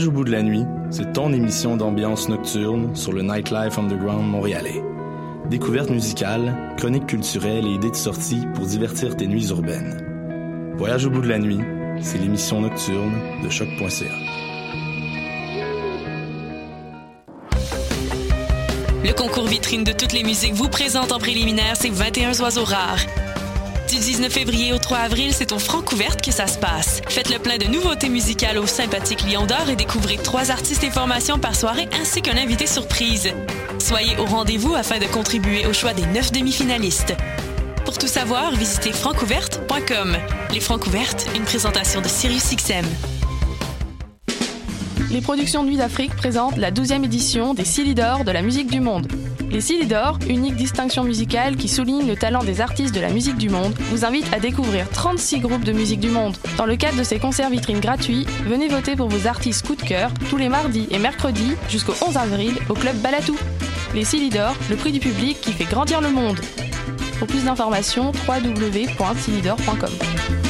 Voyage au bout de la nuit, c'est ton émission d'ambiance nocturne sur le Nightlife Underground montréalais. Découvertes musicales, chroniques culturelles et idées de sortie pour divertir tes nuits urbaines. Voyage au bout de la nuit, c'est l'émission nocturne de choc.ca. Le concours vitrine de toutes les musiques vous présente en préliminaire ces 21 oiseaux rares. Du 19 février au 3 avril, c'est au Francouverte que ça se passe. Faites le plein de nouveautés musicales au sympathique Lion d'Or et découvrez trois artistes et formations par soirée ainsi qu'un invité surprise. Soyez au rendez-vous afin de contribuer au choix des neuf demi-finalistes. Pour tout savoir, visitez francouverte.com. Les Francouvertes, une présentation de SiriusXM. Les productions Nuit d'Afrique présentent la 12e édition des Silly d'Or de la musique du monde. Les Silly d'Or, unique distinction musicale qui souligne le talent des artistes de la musique du monde, vous invitent à découvrir 36 groupes de musique du monde. Dans le cadre de ces concerts vitrines gratuits, venez voter pour vos artistes coup de cœur tous les mardis et mercredis jusqu'au 11 avril au club Balatou. Les Silly d'Or, le prix du public qui fait grandir le monde. Pour plus d'informations, www.silidor.com.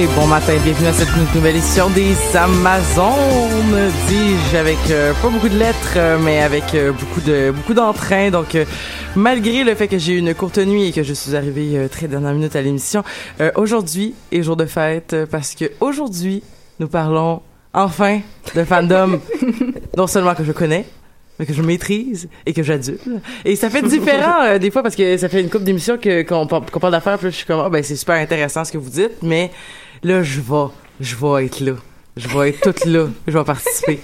Et bon matin, bienvenue à cette nouvelle édition des Amazones, dis-je, avec euh, pas beaucoup de lettres, euh, mais avec euh, beaucoup de beaucoup d'entrain. Donc, malgré le fait que j'ai eu une courte nuit et que je suis arrivée très dernière minute à l'émission, aujourd'hui est jour de fête parce que aujourd'hui nous parlons enfin de fandom, non seulement que je connais, mais que je maîtrise et que j'adule. Et ça fait différent euh, des fois parce que ça fait une couple d'émissions que qu'on par- qu'on parle d'affaires, puis je suis comme ah, ben c'est super intéressant ce que vous dites, mais là je vais, je vais être là, je vais être toute là, je vais participer.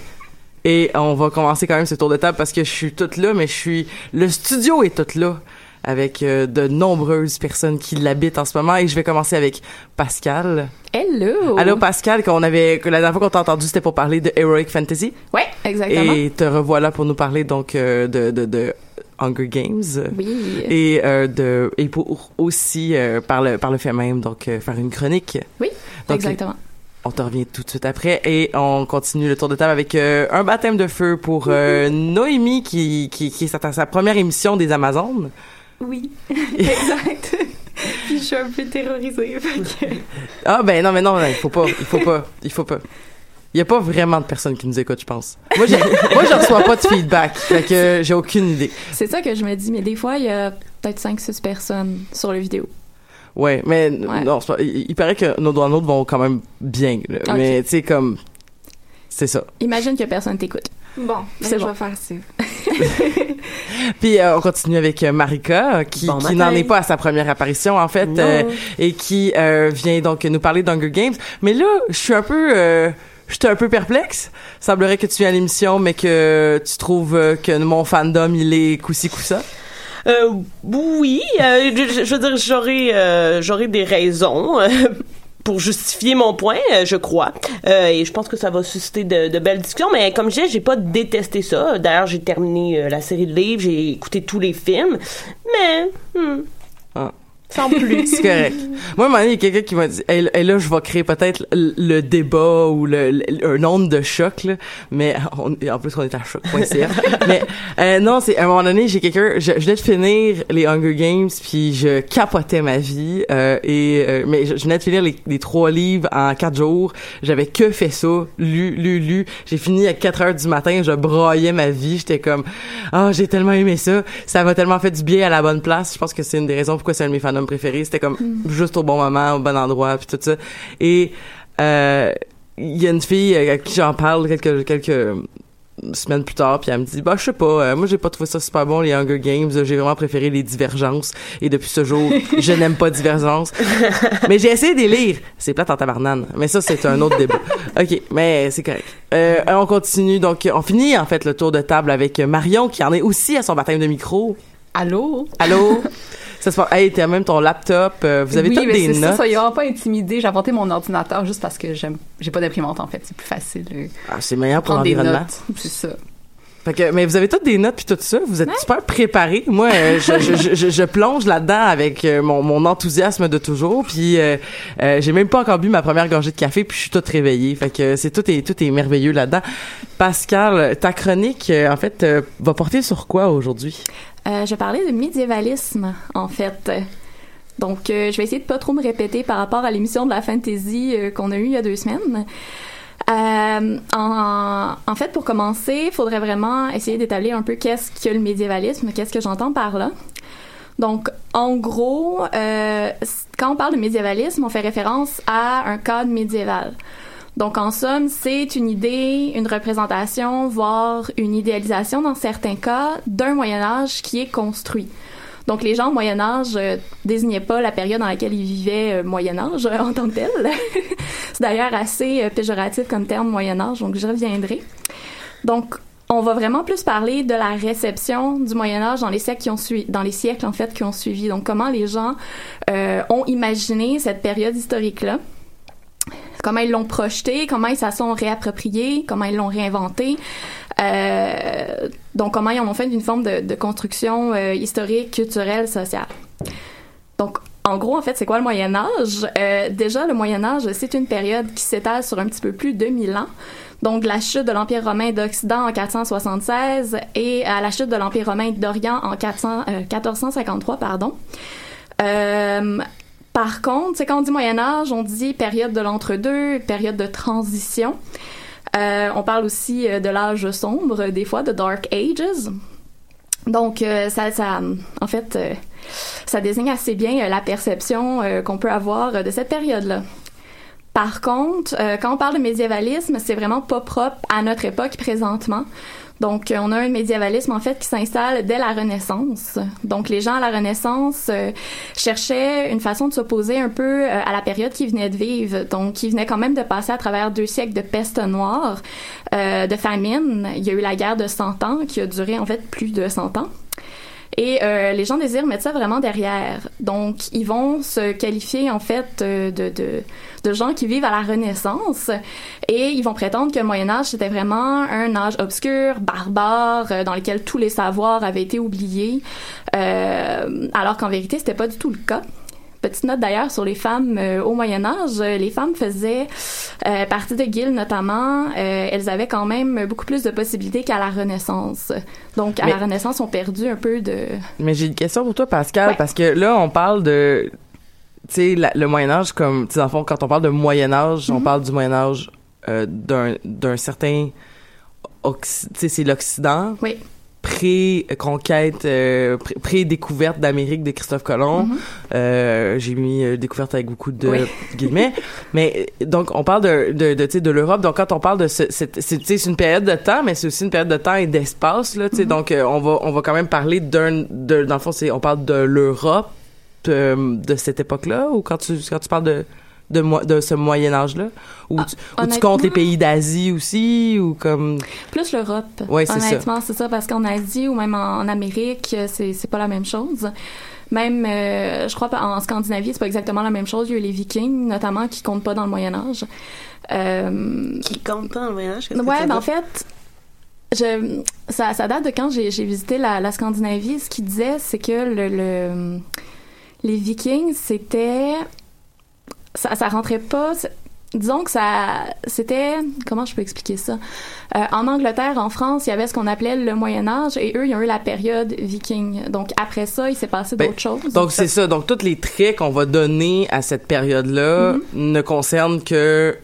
Et on va commencer quand même ce tour de table parce que je suis toute là, mais je suis le studio est toute là avec euh, de nombreuses personnes qui l'habitent en ce moment et je vais commencer avec Pascal. Hello! Allô Pascal, qu'on avait que la dernière fois qu'on t'a entendu c'était pour parler de Heroic Fantasy. Ouais, exactement. Et te revoilà pour nous parler donc euh, de, de, de Hunger Games. Oui. Et euh, de et pour aussi euh, par le par le fait même donc euh, faire une chronique. Oui, Donc, exactement. On te revient tout de suite après et on continue le tour de table avec un baptême de feu pour Noémie qui qui qui est à sa première émission des Amazones. Oui, exact. Puis je suis un peu terrorisée. que- Ah ben non mais non, il faut pas, il faut pas, il faut pas. Il y a pas vraiment de personnes qui nous écoutent, je pense. Moi, j'ai- moi, je reçois pas de feedback, fait que j'ai aucune idée. C'est ça que je me dis, mais des fois, il y a peut-être 5-6 personnes sur la vidéo. Ouais, mais Ouais. non, pas- il, il paraît que nos doigts vont quand même bien. là. Mais tu sais comme c'est ça. Imagine que personne t'écoute. Bon, C'est c'est je bon. vais faire ça. Puis euh, on continue avec euh, Marika qui, Bon qui n'en est pas à sa première apparition en fait euh, et qui euh, vient donc nous parler d'Hunger Games. Mais là, je suis un peu euh, J'étais un peu perplexe. Semblerait que tu viens à l'émission, mais que tu trouves euh, que mon fandom, il est coussi coussa. Euh, oui, euh, je, veux dire, j'aurais, j'aurais des raisons pour justifier mon point, je crois. Et je pense que ça va susciter de, belles discussions. Mais comme je disais, j'ai pas détesté ça. D'ailleurs, j'ai terminé la série de livres, j'ai écouté tous les films. Mais, hmm, Sans plus. C'est correct. Moi, à un moment donné, il y a quelqu'un qui m'a dit, et là, je vais créer peut-être le, le débat ou le, le- un onde de choc, là. Mais, on, en plus, on est à choc.ca. mais, euh, non, c'est, à un moment donné, j'ai quelqu'un, je, je venais de finir les Hunger Games, puis je capotais ma vie, euh, et, euh, mais je, je venais de finir les, les trois livres en quatre jours. J'avais que fait ça, lu, lu, lu. J'ai fini à 4 heures du matin, je broyais ma vie. J'étais comme, ah, j'ai tellement aimé ça. Ça m'a tellement fait du bien à la bonne place. Je pense que c'est une des raisons pourquoi c'est un de mes préférés. C'était comme juste au bon moment, au bon endroit, puis tout ça. Et euh, il y a une fille euh, à qui j'en parle quelques quelques semaines plus tard puis elle me dit bah je sais pas euh, moi j'ai pas trouvé ça super bon les Hunger Games j'ai vraiment préféré les divergences. Et depuis ce jour je n'aime pas divergences. Mais j'ai essayé de les lire. C'est plate en tabarnane mais ça c'est un autre débat. Ok mais c'est correct. Euh, on continue. Donc on finit en fait le tour de table avec Marion qui en est aussi à son baptême de micro. Allô? allô? ça se passe hey t'as même ton laptop euh, vous avez oui, toutes mais des c'est notes ça, soyez pas intimidés. J'ai apporté mon ordinateur juste parce que j'aime, j'ai pas d'imprimante en fait. C'est plus facile. euh, Ah, c'est meilleur pour prendre des l'environnement notes. C'est ça. Fait que, mais vous avez toutes des notes puis tout ça. Vous êtes super préparés. Moi, euh, je, je, je, je- je plonge là-dedans avec euh, mon, mon enthousiasme de toujours. Puis euh, j'ai même pas encore bu ma première gorgée de café puis je suis toute réveillée. Fait que c'est tout est tout est merveilleux là-dedans. Pascal, ta chronique en fait va porter sur quoi aujourd'hui? Euh, je parler de médiévalisme, en fait. Donc, euh, je vais essayer de pas trop me répéter par rapport à l'émission de la fantasy euh, qu'on a eue il y a deux semaines. Euh, en, en fait, pour commencer, il faudrait vraiment essayer d'établir un peu qu'est-ce que le médiévalisme, qu'est-ce que j'entends par là. Donc, en gros, euh, quand on parle de médiévalisme, on fait référence à un cadre médiéval. Donc, en somme, c'est une idée, une représentation, voire une idéalisation dans certains cas d'un Moyen Âge qui est construit. Donc, les gens au Moyen Âge euh, désignaient pas la période dans laquelle ils vivaient euh, Moyen Âge euh, en tant que tel. c'est d'ailleurs assez euh, péjoratif comme terme Moyen Âge, donc je reviendrai. Donc, on va vraiment plus parler de la réception du Moyen Âge dans les siècles qui ont suivi, dans les siècles en fait qui ont suivi. Donc, comment les gens ont imaginé cette période historique-là comment ils l'ont projeté, comment ils s'en sont réappropriés, comment ils l'ont réinventé. Euh, donc, comment ils en ont fait une forme de, construction euh, historique, culturelle, sociale. Donc, en gros, en fait, c'est quoi le Moyen Âge? Euh, déjà, le Moyen Âge, c'est une période qui s'étale sur un petit peu plus de 1000 ans. Donc, la chute de l'Empire romain d'Occident en 476 et à la chute de l'Empire romain d'Orient en 400, euh, 1453, pardon. Euh, par contre, c'est quand on dit Moyen Âge, on dit période de l'entre-deux, période de transition. Euh, on parle aussi euh, de l'âge sombre, des fois, de Dark Ages. Donc, euh, ça, ça, en fait, euh, ça désigne assez bien euh, la perception euh, qu'on peut avoir euh, de cette période-là. Par contre, euh, quand on parle de médiévalisme, c'est vraiment pas propre à notre époque présentement. Donc, euh, on a un médiévalisme en fait qui s'installe dès la Renaissance. Donc, les gens à la Renaissance euh, cherchaient une façon de s'opposer un peu euh, à la période qu'ils venaient de vivre. Donc, ils venaient quand même de passer à travers deux siècles de peste noire, euh, de famine. Il y a eu la guerre de 100 ans qui a duré en fait plus de 100 ans. Et euh, les gens désirent mettre ça vraiment derrière. Donc, ils vont se qualifier en fait euh, de, de, de gens qui vivent à la Renaissance et ils vont prétendre que le Moyen Âge c'était vraiment un âge obscur, barbare, euh, dans lequel tous les savoirs avaient été oubliés, euh, alors qu'en vérité c'était pas du tout le cas. Petite note d'ailleurs sur les femmes euh, au Moyen Âge, les femmes faisaient euh, partie de guildes notamment, elles avaient quand même beaucoup plus de possibilités qu'à la Renaissance. Donc à Mais- la Renaissance, on perdu un peu de Mais j'ai une question pour toi, Pascal, Ouais. parce que là, on parle de, tu sais, le Moyen Âge comme, tu sais, dans le fond, quand on parle de Moyen Âge, on Mhm. parle du Moyen Âge euh, d'un d'un certain, tu sais, c'est l'Occident. Oui. Pré-conquête, euh, pré- pré-découverte d'Amérique de Christophe Colomb. Mhm. Euh, j'ai mis découverte avec beaucoup de Oui. guillemets. Mais donc on parle de de de, l'Europe. Donc quand on parle de c'est une période de temps, mais c'est aussi une période de temps et d'espace là. sais. Donc on va on va quand même parler d'un dans le fond c'est on parle de l'Europe euh, de cette époque-là ou quand tu quand tu parles de de, mo- de ce Moyen Âge-là? Ou, tu, ou tu comptes les pays d'Asie aussi ou comme Plus l'Europe. C'est ça. Honnêtement, c'est ça, parce qu'en Asie ou même en, en Amérique, euh, c'est, c'est pas la même chose. Même, euh, je crois, en Scandinavie, c'est pas exactement la même chose. Il y a eu les Vikings, notamment, qui comptent pas dans le Moyen Âge. Euh, Qui compte pas dans le Moyen Âge? qu'est-ce que ouais, ben en fait, je, ça, ça date de quand j'ai, j'ai visité la, la Scandinavie. Ce qu'ils disaient, c'est que le, le- les Vikings, c'était ça, ça rentrait pas. Disons que ça, c'était comment je peux expliquer ça? Euh, en Angleterre, en France, il y avait ce qu'on appelait le Moyen Âge et eux, ils ont eu la période Viking. Donc après ça, il s'est passé Ben, d'autres choses. Donc c'est ça. Donc tous les traits qu'on va donner à cette période-là Mhm. ne concernent que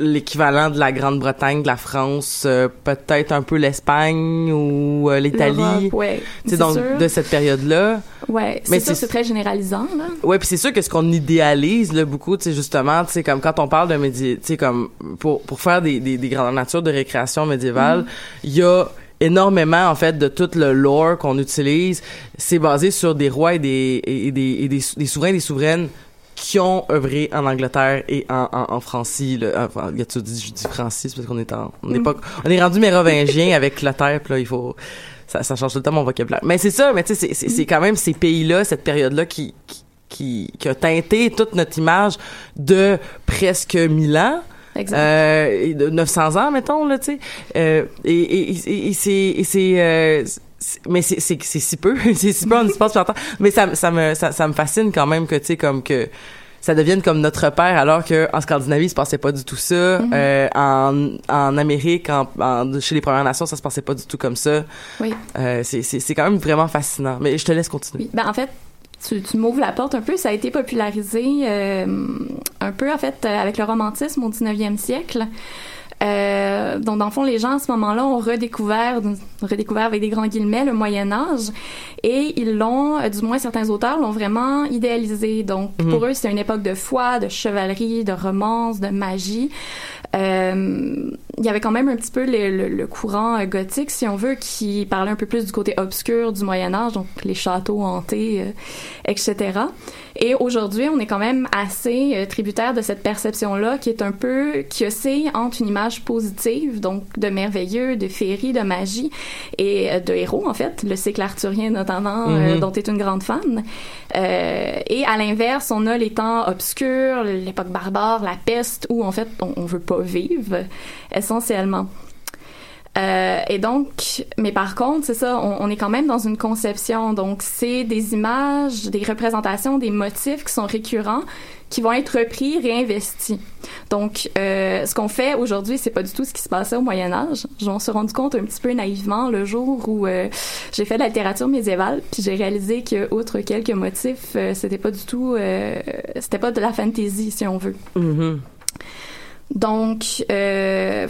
l'équivalent de la Grande-Bretagne, de la France, euh, peut-être un peu l'Espagne ou euh, l'Italie. Ouais. C'est donc sûr. de cette période-là. Ouais, Mais c'est c'est- très généralisant là. Ouais, puis c'est sûr que ce qu'on idéalise là beaucoup, tu sais justement, tu sais comme quand on parle de médi, tu sais comme pour pour faire des des, des grandes natures de récréation médiévale, il y a énormément en fait de tout le lore qu'on utilise, c'est basé sur des rois et des et des et des, des souverains et des souveraines qui ont œuvré en Angleterre et en en, en Francie là, enfin, y a-tu dit je dis Francie parce qu'on est en on est Mm. pas on est rendu mérovingien avec Clotaire puis là il faut ça, ça change tout le temps mon vocabulaire. Mais c'est ça, mais tu sais, c'est- quand même ces pays-là, cette période-là qui, qui, qui, qui a teinté toute notre image de presque 1000 ans. Exact. Euh, et de 900 ans, mettons, là, tu sais. Euh, et, et, et, et c'est, euh, c'est- mais c'est, c'est, c'est si peu, c'est si peu en espace puis en temps. Mais ça, ça me, ça, ça me fascine quand même que, tu sais, comme que, ça devienne comme notre repère alors que en Scandinavie il se passait pas du tout ça Mhm. Euh, en, en Amérique en, en- chez les Premières Nations ça se passait pas du tout comme ça Oui. euh, c'est quand même vraiment fascinant mais je te laisse continuer Oui, ben en fait, tu, tu m'ouvres la porte un peu. Ça a été popularisé euh, un peu, en fait, avec le romantisme au 19e siècle. Euh, donc, dans le fond, les gens, à ce moment-là, ont redécouvert, redécouvert avec des grands guillemets, le Moyen Âge. Et ils l'ont, euh, du moins certains auteurs l'ont vraiment idéalisé. Donc, Mhm. pour eux, c'était une époque de foi, de chevalerie, de romance, de magie. Euh, il y avait quand même un petit peu le, le- le courant euh, gothique, si on veut, qui parlait un peu plus du côté obscur du Moyen Âge, donc les châteaux hantés, euh, etc. Et aujourd'hui, on est quand même assez euh, tributaire de cette perception-là, qui est un peu qui oscille entre une image positive, donc de merveilleux, de féerie, de magie, et euh, de héros en fait, le cycle arthurien notamment, euh, Mhm. dont tu es une grande fan. Euh, et à l'inverse, on a les temps obscurs, l'époque barbare, la peste, où en fait on, on veut pas vivre essentiellement. Euh, et donc, mais par contre, c'est ça, on, est quand même dans une conception. Donc, c'est des images, des représentations, des motifs qui sont récurrents, qui vont être repris, réinvestis. Donc, euh, ce qu'on fait aujourd'hui, c'est pas du tout ce qui se passait au Moyen Âge. Je m'en suis rendu compte un petit peu naïvement le jour où euh, j'ai fait de la littérature médiévale, puis j'ai réalisé que, outre quelques motifs, euh, c'était pas du tout, euh, c'était pas de la fantasy, si on veut. Mhm. Donc, euh,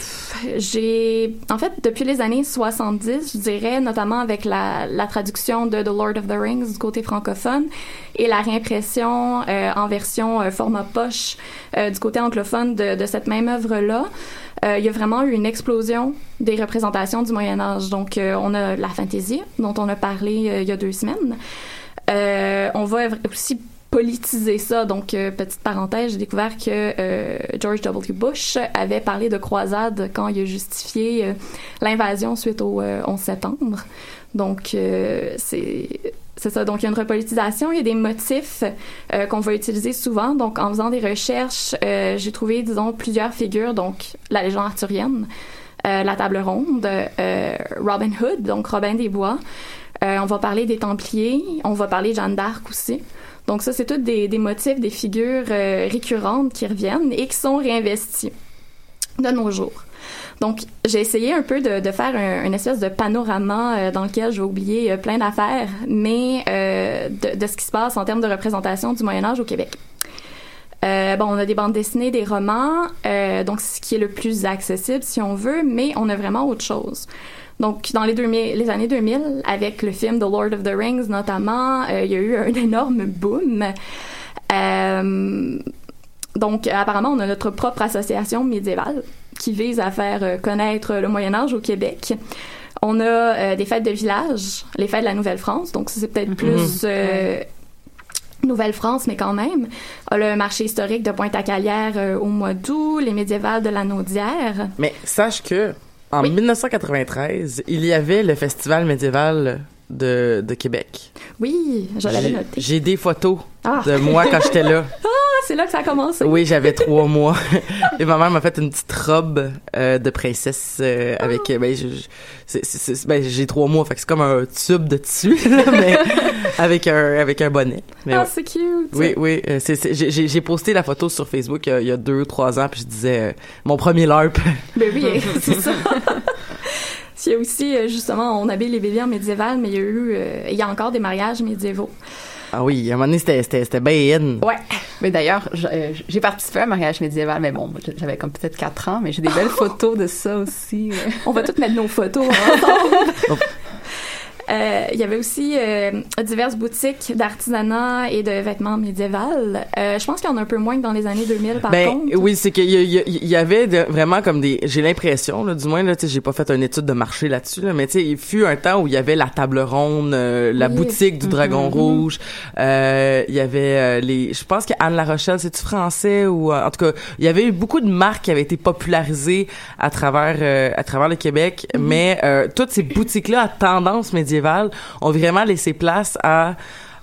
j'ai, en fait, depuis les années 70, je dirais, notamment avec la, la traduction de The Lord of the Rings du côté francophone et la réimpression euh, en version euh, format poche euh, du côté anglophone de, de cette même œuvre-là, euh, il y a vraiment eu une explosion des représentations du Moyen Âge. Donc, euh, on a la fantaisie, dont on a parlé il y a deux semaines. On va aussi politiser ça. Donc, euh, petite parenthèse, j'ai découvert que euh, George W. Bush avait parlé de croisade quand il a justifié euh, l'invasion suite au euh, 11 septembre. Donc, euh, c'est c'est ça. Donc, il y a une repolitisation. Il y a des motifs euh, qu'on va utiliser souvent. Donc, en faisant des recherches, euh, j'ai trouvé, disons, plusieurs figures. Donc, la légende arthurienne, euh, la table ronde, euh, Robin Hood, donc Robin des Bois. Euh, on va parler des Templiers. On va parler Jeanne d'Arc aussi. Donc, ça, c'est tous des, des motifs, des figures euh, récurrentes qui reviennent et qui sont réinvestis de nos jours. Donc, j'ai essayé un peu de, de faire un, une espèce de panorama euh, dans lequel j'ai oublié euh, plein d'affaires, mais euh, de, de ce qui se passe en termes de représentation du Moyen Âge au Québec. Euh, bon, on a des bandes dessinées, des romans, euh, donc ce qui est le plus accessible si on veut, mais on a vraiment autre chose. Donc, dans les, 2000, les années 2000, avec le film The Lord of the Rings notamment, euh, il y a eu un énorme boom. Euh, donc, apparemment, on a notre propre association médiévale qui vise à faire euh, connaître le Moyen Âge au Québec. On a euh, des fêtes de village, les fêtes de la Nouvelle-France, donc c'est peut-être plus euh, Nouvelle-France, mais quand même. On a le marché historique de Pointe-à-Calière euh, au mois d'août, les médiévales de la Naudière. Mais sache que en 1993, il y avait le festival médiéval de, de Québec. Oui, je l'avais noté. J'ai des photos Ah. de moi quand j'étais là. Ah, c'est là que ça a commencé. Oui, j'avais trois mois. Et ma mère m'a fait une petite robe euh, de princesse euh, avec. euh, Ben, ben, j'ai trois mois, fait que c'est comme un tube de tissu, mais avec un avec un bonnet. Mais ah, ouais. c'est cute. Oui, oui. euh, j'ai- posté la photo sur Facebook il y a deux, trois ans, puis je disais mon premier LARP. Ben oui, c'est ça. Il y a aussi, euh, justement, on habille les bébés en médiéval, mais il y a eu, euh, il y a encore des mariages médiévaux. Ah oui, à un moment donné, c'était bien in. Ouais. Mais d'ailleurs, euh, j'ai participé à un mariage médiéval, mais bon, j'avais comme peut-être 4 ans, mais j'ai des belles photos de ça aussi. On va toutes mettre nos photos ensemble. Euh, Il y avait aussi euh, diverses boutiques d'artisanat et de vêtements médiévals. Euh, je pense qu'il y en a un peu moins que dans les années 2000, par ben contre. oui, c'est qu'il y, y avait de- vraiment comme des j'ai l'impression du moins là j'ai pas fait une étude de marché là-dessus là, mais tu sais il fut un temps où il y avait la table ronde, euh, la Oui. boutique du Dragon Mhm. Rouge, euh, il y avait euh, les je pense que Anne La Rochelle, c'est tu français ou euh, en tout cas, il y avait eu beaucoup de marques qui avaient été popularisées à travers euh, à travers le Québec, Mhm. mais euh, toutes ces boutiques là à tendance médiévale ont vraiment laissé place à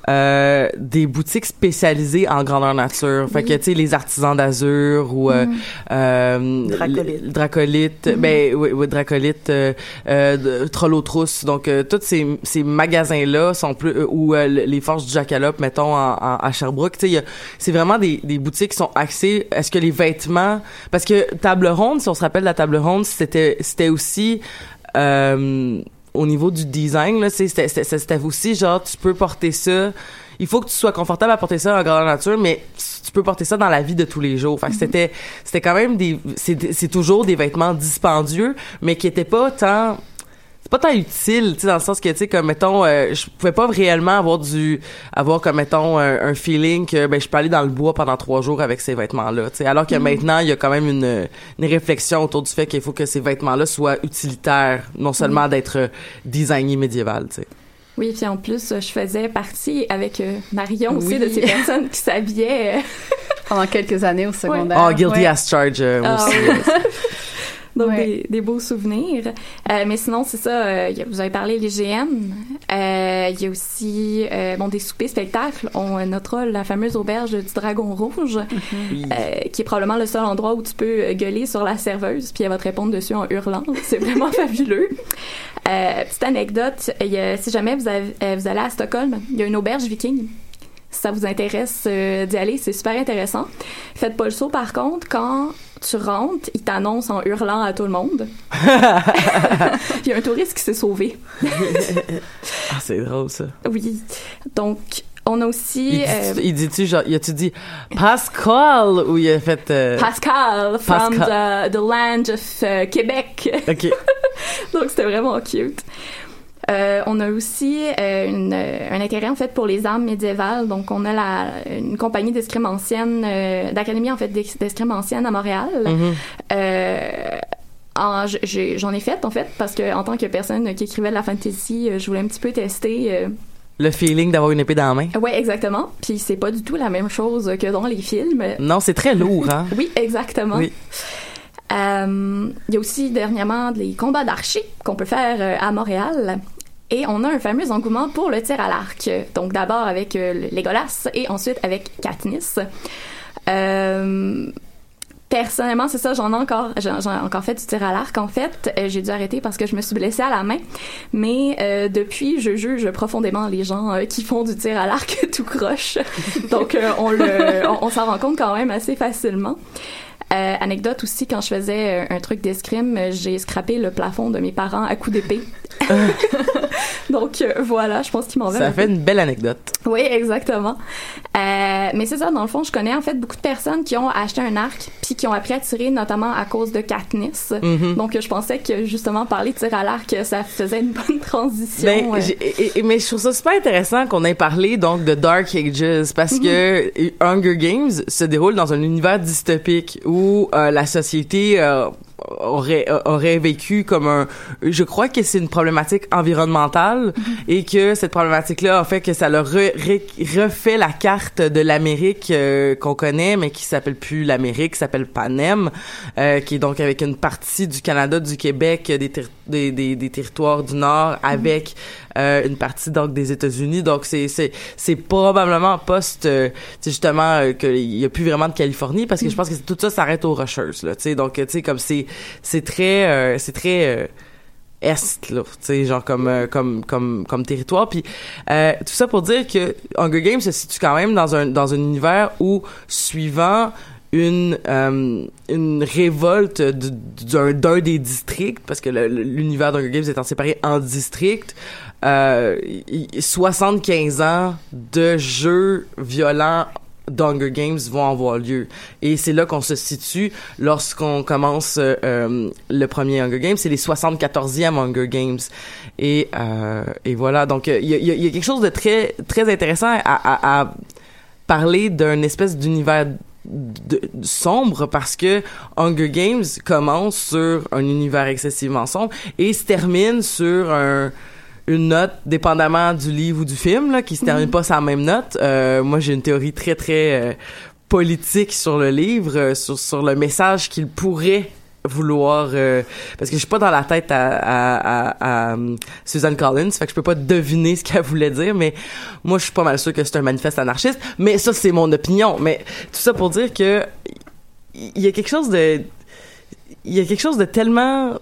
euh, des boutiques spécialisées en grandeur nature. Fait que, tu sais, les artisans d'azur ou euh, euh, Dracolite. Dracolite, ben oui, oui Dracolite, euh, euh, de- Trollo Trousse. Donc, euh, tous ces, ces magasins-là sont plus... ou euh, le- les Forges du Jackalope, mettons, en, en- à Sherbrooke. Tu sais, c'est vraiment des, des boutiques qui sont axées... Est-ce que les vêtements... Parce que Table Ronde, si on se rappelle de la Table Ronde, c'était c'était aussi... Euh, au niveau du design, là, c'est- c'était aussi genre, tu peux porter ça. Il faut que tu sois confortable à porter ça en grandeur nature, mais tu peux porter ça dans la vie de tous les jours. Fait que c'était, c'était quand même des, c'est, c'est toujours des vêtements dispendieux, mais qui étaient pas tant, c'est pas tant utile, tu sais, dans le sens que, tu sais, comme, mettons, euh, je pouvais pas réellement avoir du, avoir, comme, mettons, un, un feeling que, ben, je peux aller dans le bois pendant trois jours avec ces vêtements-là, tu sais. Alors que maintenant, il y a quand même une, une réflexion autour du fait qu'il faut que ces vêtements-là soient utilitaires, non seulement d'être euh, designés médiéval, tu sais. Oui, puis en plus, je faisais partie avec euh, Marion aussi Oui. de ces personnes qui s'habillaient. euh, Pendant quelques années au secondaire. Oh, guilty ouais. as euh, moi Ah aussi. oui. Donc, Ouais. des, des beaux souvenirs. Euh, mais sinon, c'est ça, euh, vous avez parlé l'hygiène. Euh, Il y a aussi euh, bon, des soupers spectacles. On notera la fameuse auberge du Dragon Rouge, qui est probablement le seul endroit où tu peux gueuler sur la serveuse, puis elle va te répondre dessus en hurlant. C'est vraiment fabuleux. Petite anecdote, a- si jamais vous, avez- vous allez à Stockholm, il y a une auberge viking. Si ça vous intéresse euh, d'y aller, c'est super intéressant. Faites pas le saut, par contre, quand tu rentres, ils t'annoncent en hurlant à tout le monde. Il y a un touriste qui s'est sauvé. Ah, c'est drôle, ça. Oui. Donc, on a aussi Il, euh, dit, il dit-tu, genre, il a-tu dit Pascal ou il a fait. euh, Pascal from Pascal. the, the land of euh, Québec? Ok. Donc, c'était vraiment cute. Euh, on a aussi euh, une, euh, un intérêt en fait pour les armes médiévales. Donc, on a la, une compagnie d'escrime ancienne, euh, d'académie en fait d'es- d'escrime ancienne à Montréal. En- j'ai- J'en ai fait en fait parce que en tant que personne qui écrivait de la fantasy, euh, je voulais un petit peu tester. euh, Le feeling d'avoir une épée dans la main. Ouais, exactement. Puis c'est pas du tout la même chose que dans les films. Non, c'est très lourd, hein? Oui, exactement. Oui. Euh, Il y a aussi dernièrement des combats d'archers qu'on peut faire à Montréal. Et on a un fameux engouement pour le tir à l'arc. Donc d'abord avec euh, le Legolas et ensuite avec Katniss. Euh, personnellement, c'est ça, j'en ai encore, j'en encore fait du tir à l'arc. En fait, Euh, j'ai dû arrêter parce que je me suis blessée à la main. Mais depuis, je juge profondément les gens qui font du tir à l'arc tout croche. Donc, on le, on, on s'en rend compte quand même assez facilement. Anecdote aussi, quand je faisais un truc d'escrime, j'ai scrappé le plafond de mes parents à coups d'épée. Donc euh, voilà, je pense qu'ils m'en veulent. Ça fait une belle anecdote. Oui, exactement. Euh, mais c'est ça, dans le fond, je connais en fait beaucoup de personnes qui ont acheté un arc puis qui ont appris à tirer, notamment à cause de Katniss. Mhm. Donc, euh, je pensais que justement parler de tir à l'arc, ça faisait une bonne transition. Ben, euh. j'ai- et- et- mais je trouve ça super intéressant qu'on ait parlé donc de Dark Ages parce Mhm. que Hunger Games se déroule dans un univers dystopique où la société aurait aurait vécu comme un je crois que c'est une problématique environnementale Mhm. et que cette problématique là a fait que ça leur re- re- refait la carte de l'Amérique euh, qu'on connaît mais qui s'appelle plus l'Amérique qui s'appelle Panem euh, qui est donc avec une partie du Canada du Québec des, ter- des, des, des territoires du Nord avec euh, une partie donc des États-Unis. Donc c'est c'est c'est probablement post euh, tu sais, justement euh, qu'il y a plus vraiment de Californie parce que je pense que tout ça s'arrête aux Rocheuses là, tu sais. Donc tu sais comme c'est c'est très euh, c'est très euh, est là, tu sais genre comme euh, comme comme comme territoire puis euh, tout ça pour dire que Hunger Games se situe quand même dans un dans un univers où suivant une euh, une révolte d'un d'un des districts parce que l'univers d'Hunger Games étant séparé en districts euh, y- y- 75 ans de jeux violents d'Hunger Games vont avoir lieu. Et c'est là qu'on se situe lorsqu'on commence euh, euh, le premier Hunger Games. C'est les 74e Hunger Games. Et, euh, et voilà, donc euh, il y, a, quelque chose de très, très intéressant à, parler d'un espèce d'univers sombre parce que Hunger Games commence sur un univers excessivement sombre et se termine sur un une note dépendamment du livre ou du film là, qui se termine pas sur la même note. Euh, moi j'ai une théorie très très euh, politique sur le livre, euh, sur sur le message qu'il pourrait vouloir euh, parce que je suis pas dans la tête à, à, à, à, um, Susan Collins fait que je peux pas deviner ce qu'elle voulait dire mais moi je suis pas mal sûr que c'est un manifeste anarchiste. Mais ça c'est mon opinion. Mais tout ça pour dire que il y a quelque chose de il y a quelque chose de tellement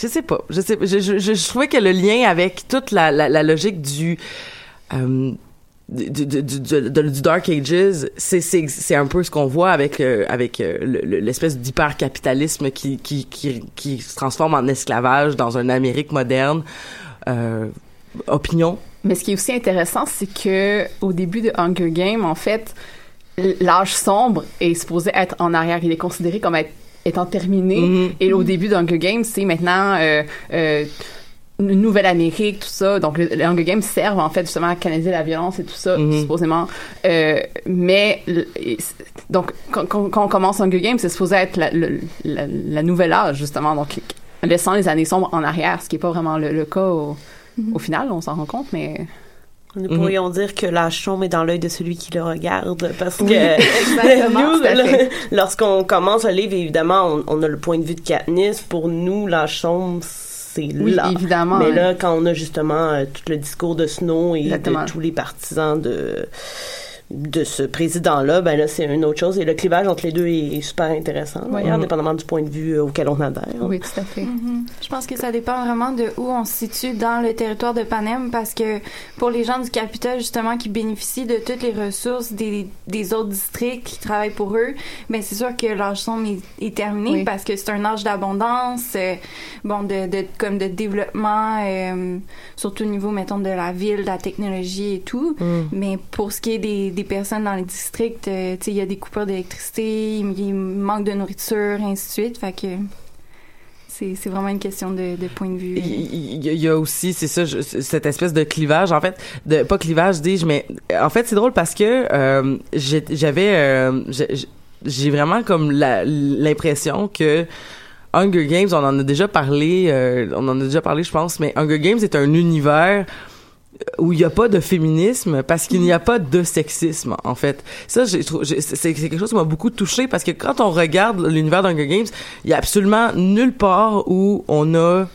je sais pas je sais je, je, je, trouvais que le lien avec toute la, la, logique du euh, du, du, du, du, du Dark Ages, c'est un peu ce qu'on voit avec euh, avec euh, le- le- l'espèce d'hyper capitalisme qui, qui qui qui se transforme en esclavage dans une Amérique moderne. Opinion? Mais ce qui est aussi intéressant, c'est que au début de Hunger Games, en fait, l'âge sombre est supposé être en arrière. Il est considéré comme être, étant terminé. Mhm. Et au début de Hunger Games, c'est maintenant euh, euh, une nouvelle Amérique, tout ça. Donc, le- les Hunger Games servent en fait justement à canaliser la violence et tout ça, Mhm. supposément. Euh, mais donc, quand, on commence Hunger Games, c'est supposé être la, le- la, la nouvelle âge justement. Donc, laissant les années sombres en arrière, ce qui est pas vraiment le, le cas au, au final. On s'en rend compte, mais Nous pourrions dire que la sombre est dans l'œil de celui qui le regarde, parce que Oui, nous, lorsqu'on commence le livre, évidemment, on, on a le point de vue de Katniss. Pour nous, la sombre, c'est Oui, là. évidemment, Mais ouais. là, quand on a justement euh, tout le discours de Snow et Exactement. de tous les partisans de de ce président-là, ben là, c'est une autre chose. Et le clivage entre les deux est super intéressant, Oui. d'ailleurs, Mhm. dépendamment du point de vue euh, auquel on adhère. oui, tout à fait. Mhm. Je pense que ça dépend vraiment de où on se situe dans le territoire de Panem parce que pour les gens du Capitole justement qui bénéficient de toutes les ressources des, des autres districts qui travaillent pour eux, ben c'est sûr que l'âge sombre est, est terminé Oui. parce que c'est un âge d'abondance, euh, bon de, de comme de développement euh, surtout au niveau mettons de la ville, de la technologie et tout. Mm. Mais pour ce qui est des, des personnes dans les districts, euh, il y a des coupures d'électricité, il, manque de nourriture, ainsi de suite, fait que c'est vraiment une question de, point de vue. Il y, a- aussi, c'est ça, cette espèce de clivage, en fait, de pas clivage, dis-je, mais en fait, c'est drôle parce que euh, j'avais, euh, j'ai vraiment comme l'impression que Hunger Games, on en a déjà parlé, on en a déjà parlé, je pense, mais Hunger Games est un univers où il n'y a pas de féminisme parce qu'il n'y a pas de sexisme en fait. Ça c'est quelque chose qui m'a beaucoup touché parce que quand on regarde l'univers d'Hunger Games il y a absolument nulle part où on a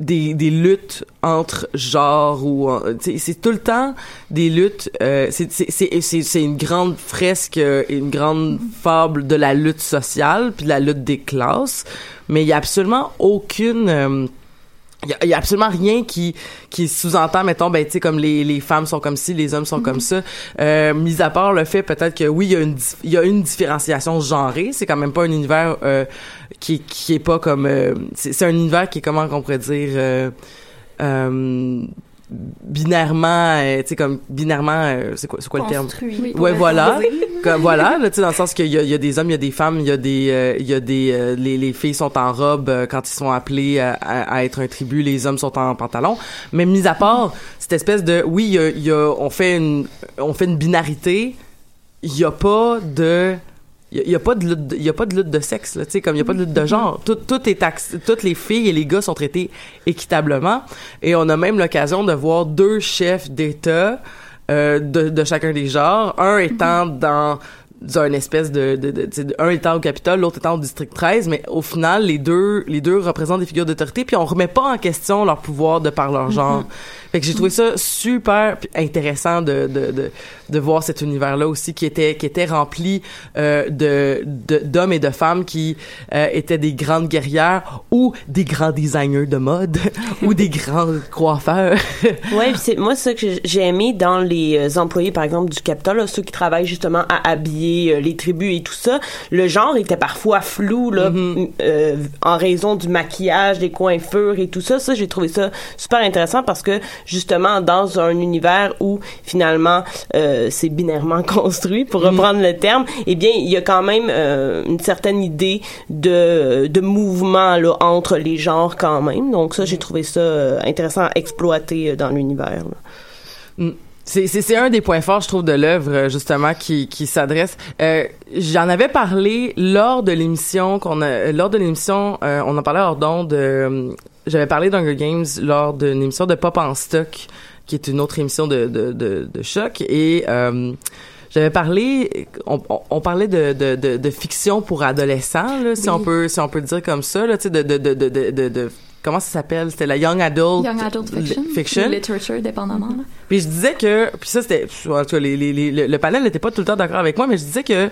des, luttes entre genres ou c'est tout le temps des luttes euh, c'est c'est une grande fresque euh, une grande fable de la lutte sociale puis de la lutte des classes mais il y a absolument aucune euh, il y y a absolument rien qui qui sous-entend mettons ben tu sais comme les, les femmes sont comme ci les hommes sont comme ça. Euh, mis à part le fait peut-être que oui il y a une il y a une différenciation genrée. C'est quand même pas un univers euh, qui qui est pas comme euh, c'est c'est un univers qui est comment qu'on pourrait dire euh, euh, binairement euh, tu sais comme binairement euh, c'est quoi c'est quoi le terme? Construit. Oui. ouais voilà Oui. comme voilà là tu sais dans le sens qu'il y a, il y a des hommes il y a des femmes il y a des euh, il y a des euh, les, les filles sont en robe euh, quand ils sont appelés à, à- à être un tribu les hommes sont en pantalon mais mis à part cette espèce de oui il y a, il y a- on fait une on fait une binarité il y a pas de il y a- pas de lutte, de- y a pas de lutte de sexe là, tu sais comme il y a pas de lutte de genre. Tout tout est toutes les filles et les gars sont traités équitablement. Et on a même l'occasion de voir deux chefs d'État euh, de, de chacun des genres, un étant dans une espèce de, de, de, de- un étant au Capitole, l'autre étant au district 13, mais au final, les deux, les deux représentent des figures d'autorité, puis on remet pas en question leur pouvoir de par leur genre. Fait que j'ai trouvé ça super intéressant de, de, de, de voir cet univers-là aussi qui était, qui était rempli euh, de, d'hommes et de femmes qui euh, étaient des grandes guerrières ou des grands designers de mode ou des grands coiffeurs. Ouais, c'est moi c'est ça que j'ai- aimé dans les euh, employés par exemple du Capitole, là, ceux qui travaillent justement à habiller euh, les tribus et tout ça, le genre était parfois flou là m- euh, en raison du maquillage, des coiffures et tout ça. Ça j'ai trouvé ça super intéressant parce que justement dans un univers où finalement euh, c'est binairement construit pour reprendre le terme, eh bien il y a quand même euh, une certaine idée de de mouvement là entre les genres quand même. Donc ça j'ai trouvé ça intéressant à exploiter dans l'univers. Mm. C'est, un des points forts, je trouve, de l'œuvre, euh, justement, qui, qui s'adresse. Euh, j'en avais parlé lors de l'émission qu'on a, lors de l'émission, euh, on en parlait hors d'onde. euh, j'avais parlé d'Hunger Games lors d'une émission de Pop en stock, qui est une autre émission de, de, de, de choc. Et euh, j'avais parlé, on, on, parlait de, de, de, de fiction pour adolescents, là, si on peut, si on peut dire comme ça, là, de, de, de, de, de- comment ça s'appelle? C'était la young adult, Young Adult Fiction. fiction. Literature, dépendamment. là. Puis je disais que, puis ça c'était, en tout cas, les, les, les- le, panel n'était pas tout le temps d'accord avec moi, mais je disais que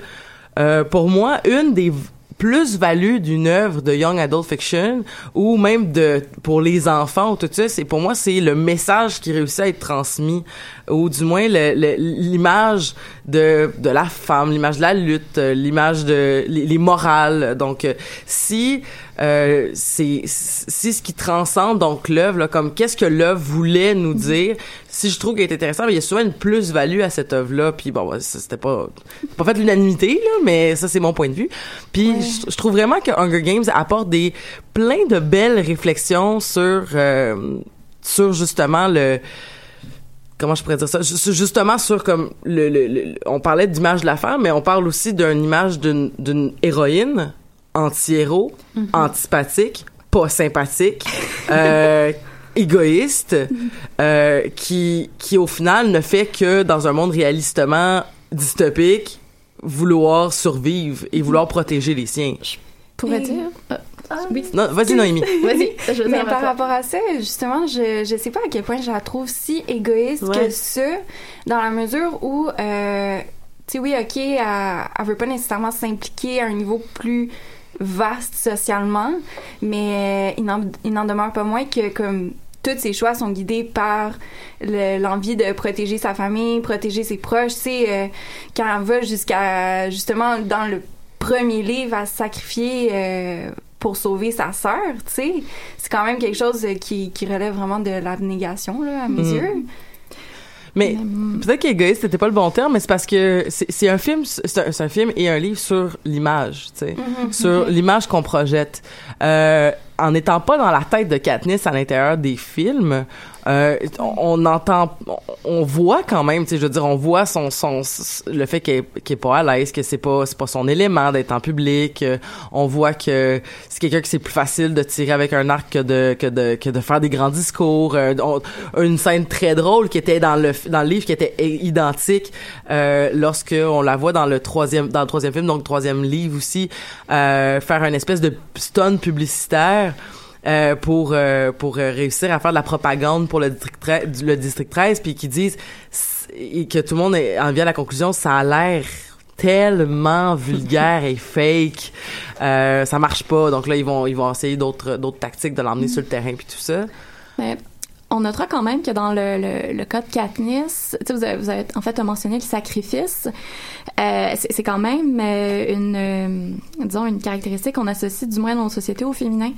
euh, pour moi, une des plus-values d'une œuvre de young adult fiction ou même de pour les enfants ou tout ça, c'est pour moi c'est le message qui réussit à être transmis ou du moins l'image de de la femme, l'image de la lutte, euh, l'image de les, les morales. Donc euh, si euh, c'est si ce qui transcende donc l'œuvre là, comme qu'est-ce que l'œuvre voulait nous dire? Si je trouve qu'elle est intéressante il y a souvent une plus-value à cette œuvre là puis bon bah, c'était pas pas fait l'unanimité là mais ça c'est mon point de vue. Puis je, je trouve vraiment que Hunger Games apporte des plein de belles réflexions sur euh, sur justement le comment je pourrais dire ça? Ju- justement sur comme le, le- le- on parlait d'image de la femme mais on parle aussi d'une image d'une d'une héroïne anti-héros antipathique pas sympathique euh, égoïste euh, qui qui au final ne fait que dans un monde réalistement dystopique vouloir survivre et vouloir protéger les siens. Pourrait Et- dire. Oui. non vas-y Noémie Vas-y. je veux Mais par toi. rapport à ça, justement, je je sais pas à quel point je la trouve si égoïste Ouais. que ça, dans la mesure où, euh, tu sais, oui, ok, elle, elle veut pas nécessairement s'impliquer à un niveau plus vaste socialement, mais il n'en il n'en demeure pas moins que comme tous ses choix sont guidés par le- l'envie de protéger sa famille, protéger ses proches. Tu sais, euh, quand elle va jusqu'à justement dans le premier livre à se sacrifier euh, pour sauver sa sœur, tu sais, c'est quand même quelque chose euh, qui, qui relève vraiment de l'abnégation là à mes Mm. yeux. Mais peut-être qu'égoïste c'était pas le bon terme, mais c'est parce que c'est un film, c'est un, film et un livre sur l'image, tu sais, Mhm. sur l'image qu'on projette. Euh, en n'étant pas dans la tête de Katniss à l'intérieur des films, euh, on, entend, on, voit quand même, tu sais, je veux dire, on voit son, son, le fait qu'elle est pas à l'aise, que c'est pas, c'est pas son élément d'être en public. euh, on voit que c'est quelqu'un que c'est plus facile de tirer avec un arc que de que de que de faire des grands discours. Euh, on- une scène très drôle qui était dans le dans le livre qui était identique euh, lorsque on la voit dans le troisième dans le troisième film, donc le troisième livre aussi, faire une espèce de stun publicitaire euh, pour euh, pour euh, réussir à faire de la propagande pour le district 13, le district 13 puis qui disent et que tout le monde en vient à la conclusion ça a l'air tellement vulgaire et fake euh, ça marche pas donc là ils vont ils vont essayer d'autres d'autres tactiques de l'emmener sur le terrain puis tout ça Mais on notera quand même que dans le, le, le cas de Katniss, vous avez, vous avez en fait mentionné le sacrifice. Euh, c'est quand même euh, une, disons, une caractéristique qu'on associe du moins dans nos sociétés au féminin.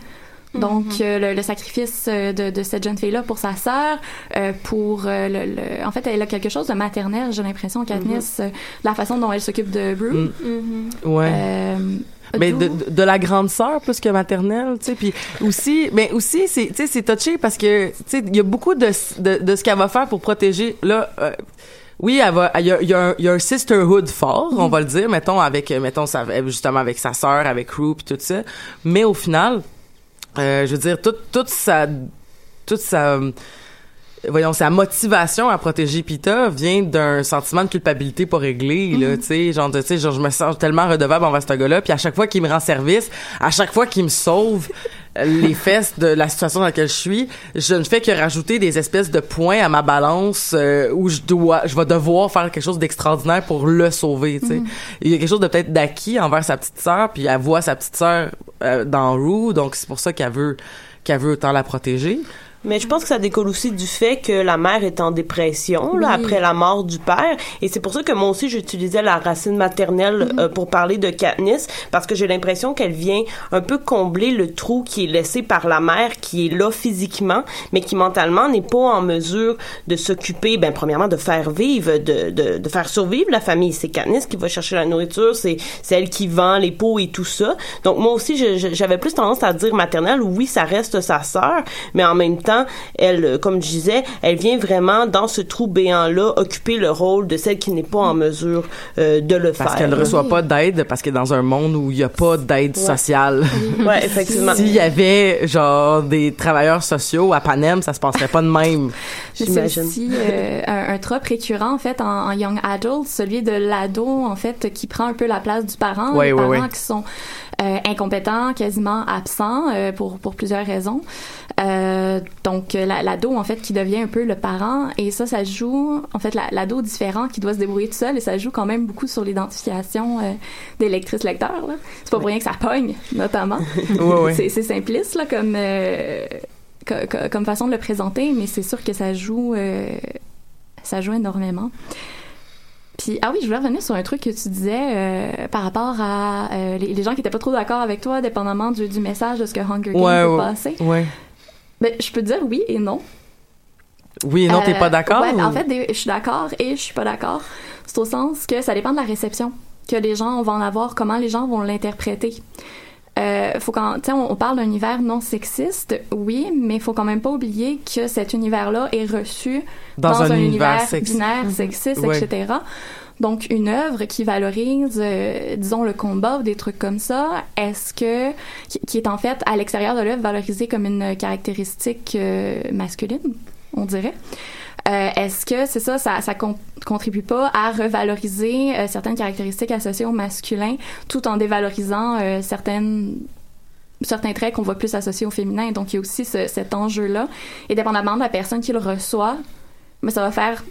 Donc, euh, le, le sacrifice euh, de, de cette jeune fille-là pour sa sœur, euh, pour euh, le, le- En fait, elle a quelque chose de maternel, j'ai l'impression, Katniss, euh, la façon dont elle s'occupe de Brew. Mm. ouais. Euh, mais de, la grande sœur plus que maternelle, tu sais, puis aussi, mais aussi c'est, tu sais, c'est touché parce que, tu sais, il y a beaucoup de, de, de ce qu'elle va faire pour protéger, là, euh, oui, elle va, il y a, il y a un, il y a un sisterhood fort, on va le dire, mettons avec, mettons sa, justement avec sa sœur, avec Rue puis tout ça, mais au final, je veux dire, toute, toute sa, toute sa, voyons, sa motivation à protéger Pita vient d'un sentiment de culpabilité pas réglé, là, Mhm. tu sais, genre, tu sais, genre, je me sens tellement redevable envers ce gars-là, puis à chaque fois qu'il me rend service, à chaque fois qu'il me sauve euh, les fesses de la situation dans laquelle je suis, je ne fais que rajouter des espèces de points à ma balance euh, où je dois, je vais devoir faire quelque chose d'extraordinaire pour le sauver, tu sais. Mhm. Il y a quelque chose de peut-être d'acquis envers sa petite sœur, puis elle voit sa petite sœur euh, dans Rue, donc c'est pour ça qu'elle veut qu'elle veut autant la protéger. Mais je pense que ça découle aussi du fait que la mère est en dépression là, Oui. après la mort du père. Et c'est pour ça que moi aussi, j'utilisais la racine maternelle Mhm. euh, pour parler de Katniss, parce que j'ai l'impression qu'elle vient un peu combler le trou qui est laissé par la mère, qui est là physiquement, mais qui mentalement n'est pas en mesure de s'occuper, ben premièrement, de faire vivre, de, de, de faire survivre la famille. C'est Katniss qui va chercher la nourriture, c'est elle qui vend les pots et tout ça. Donc moi aussi, j'avais plus tendance à dire maternelle. Oui, ça reste sa sœur, mais en même temps, elle, euh, comme je disais, elle vient vraiment dans ce trou béant-là occuper le rôle de celle qui n'est pas en mesure euh, de le Parce faire. qu'elle ne reçoit pas d'aide, parce qu'elle est dans un monde où il n'y a pas d'aide Ouais. sociale. Ouais, effectivement. S'il y avait, genre, des travailleurs sociaux à Panem, ça se passerait pas de même. Mais C'est aussi euh, un, un trope récurrent en fait en, en young adult, celui de l'ado en fait qui prend un peu la place du parent, Ouais, les parents ouais. qui sont euh, incompétents, quasiment absents euh, pour pour plusieurs raisons. Euh, donc euh, la- l'ado en fait qui devient un peu le parent et ça ça joue en fait la- l'ado différent qui doit se débrouiller tout seul et ça joue quand même beaucoup sur l'identification euh, des lectrices lecteurs. C'est pas pour rien que ça pogne notamment. Ouais, ouais. C'est simpliste là comme euh, co- co- comme façon de le présenter, mais c'est sûr que ça joue, euh, ça joue énormément. Puis ah oui, je voulais revenir sur un truc que tu disais euh, par rapport à euh, les, les gens qui étaient pas trop d'accord avec toi, dépendamment du, du message de ce que Hunger Games Ouais, peut ouais. passer. Ouais. Ben, je peux te dire oui et non. Oui et non, t'es Euh, pas d'accord? ouais, en fait, je suis d'accord et je suis pas d'accord. C'est au sens que ça dépend de la réception que les gens vont en avoir, comment les gens vont l'interpréter. Euh, faut quand, tu sais, on, on parle d'un univers non sexiste, oui, mais faut quand même pas oublier que cet univers-là est reçu Dans dans, un un, univers binaire, Mhm. sexiste, Ouais. etc. Donc, une œuvre qui valorise, euh, disons, le combat ou des trucs comme ça, est-ce que, qui, qui est en fait à l'extérieur de l'œuvre valorisée comme une caractéristique euh, masculine, on dirait? Euh, est-ce que c'est ça, ça, ça con- contribue pas à revaloriser euh, certaines caractéristiques associées au masculin, tout en dévalorisant euh, certaines certains traits qu'on voit plus associés au féminin? Donc, il y a aussi ce- cet enjeu-là. Et dépendamment de la personne qui le reçoit, mais ça va faire,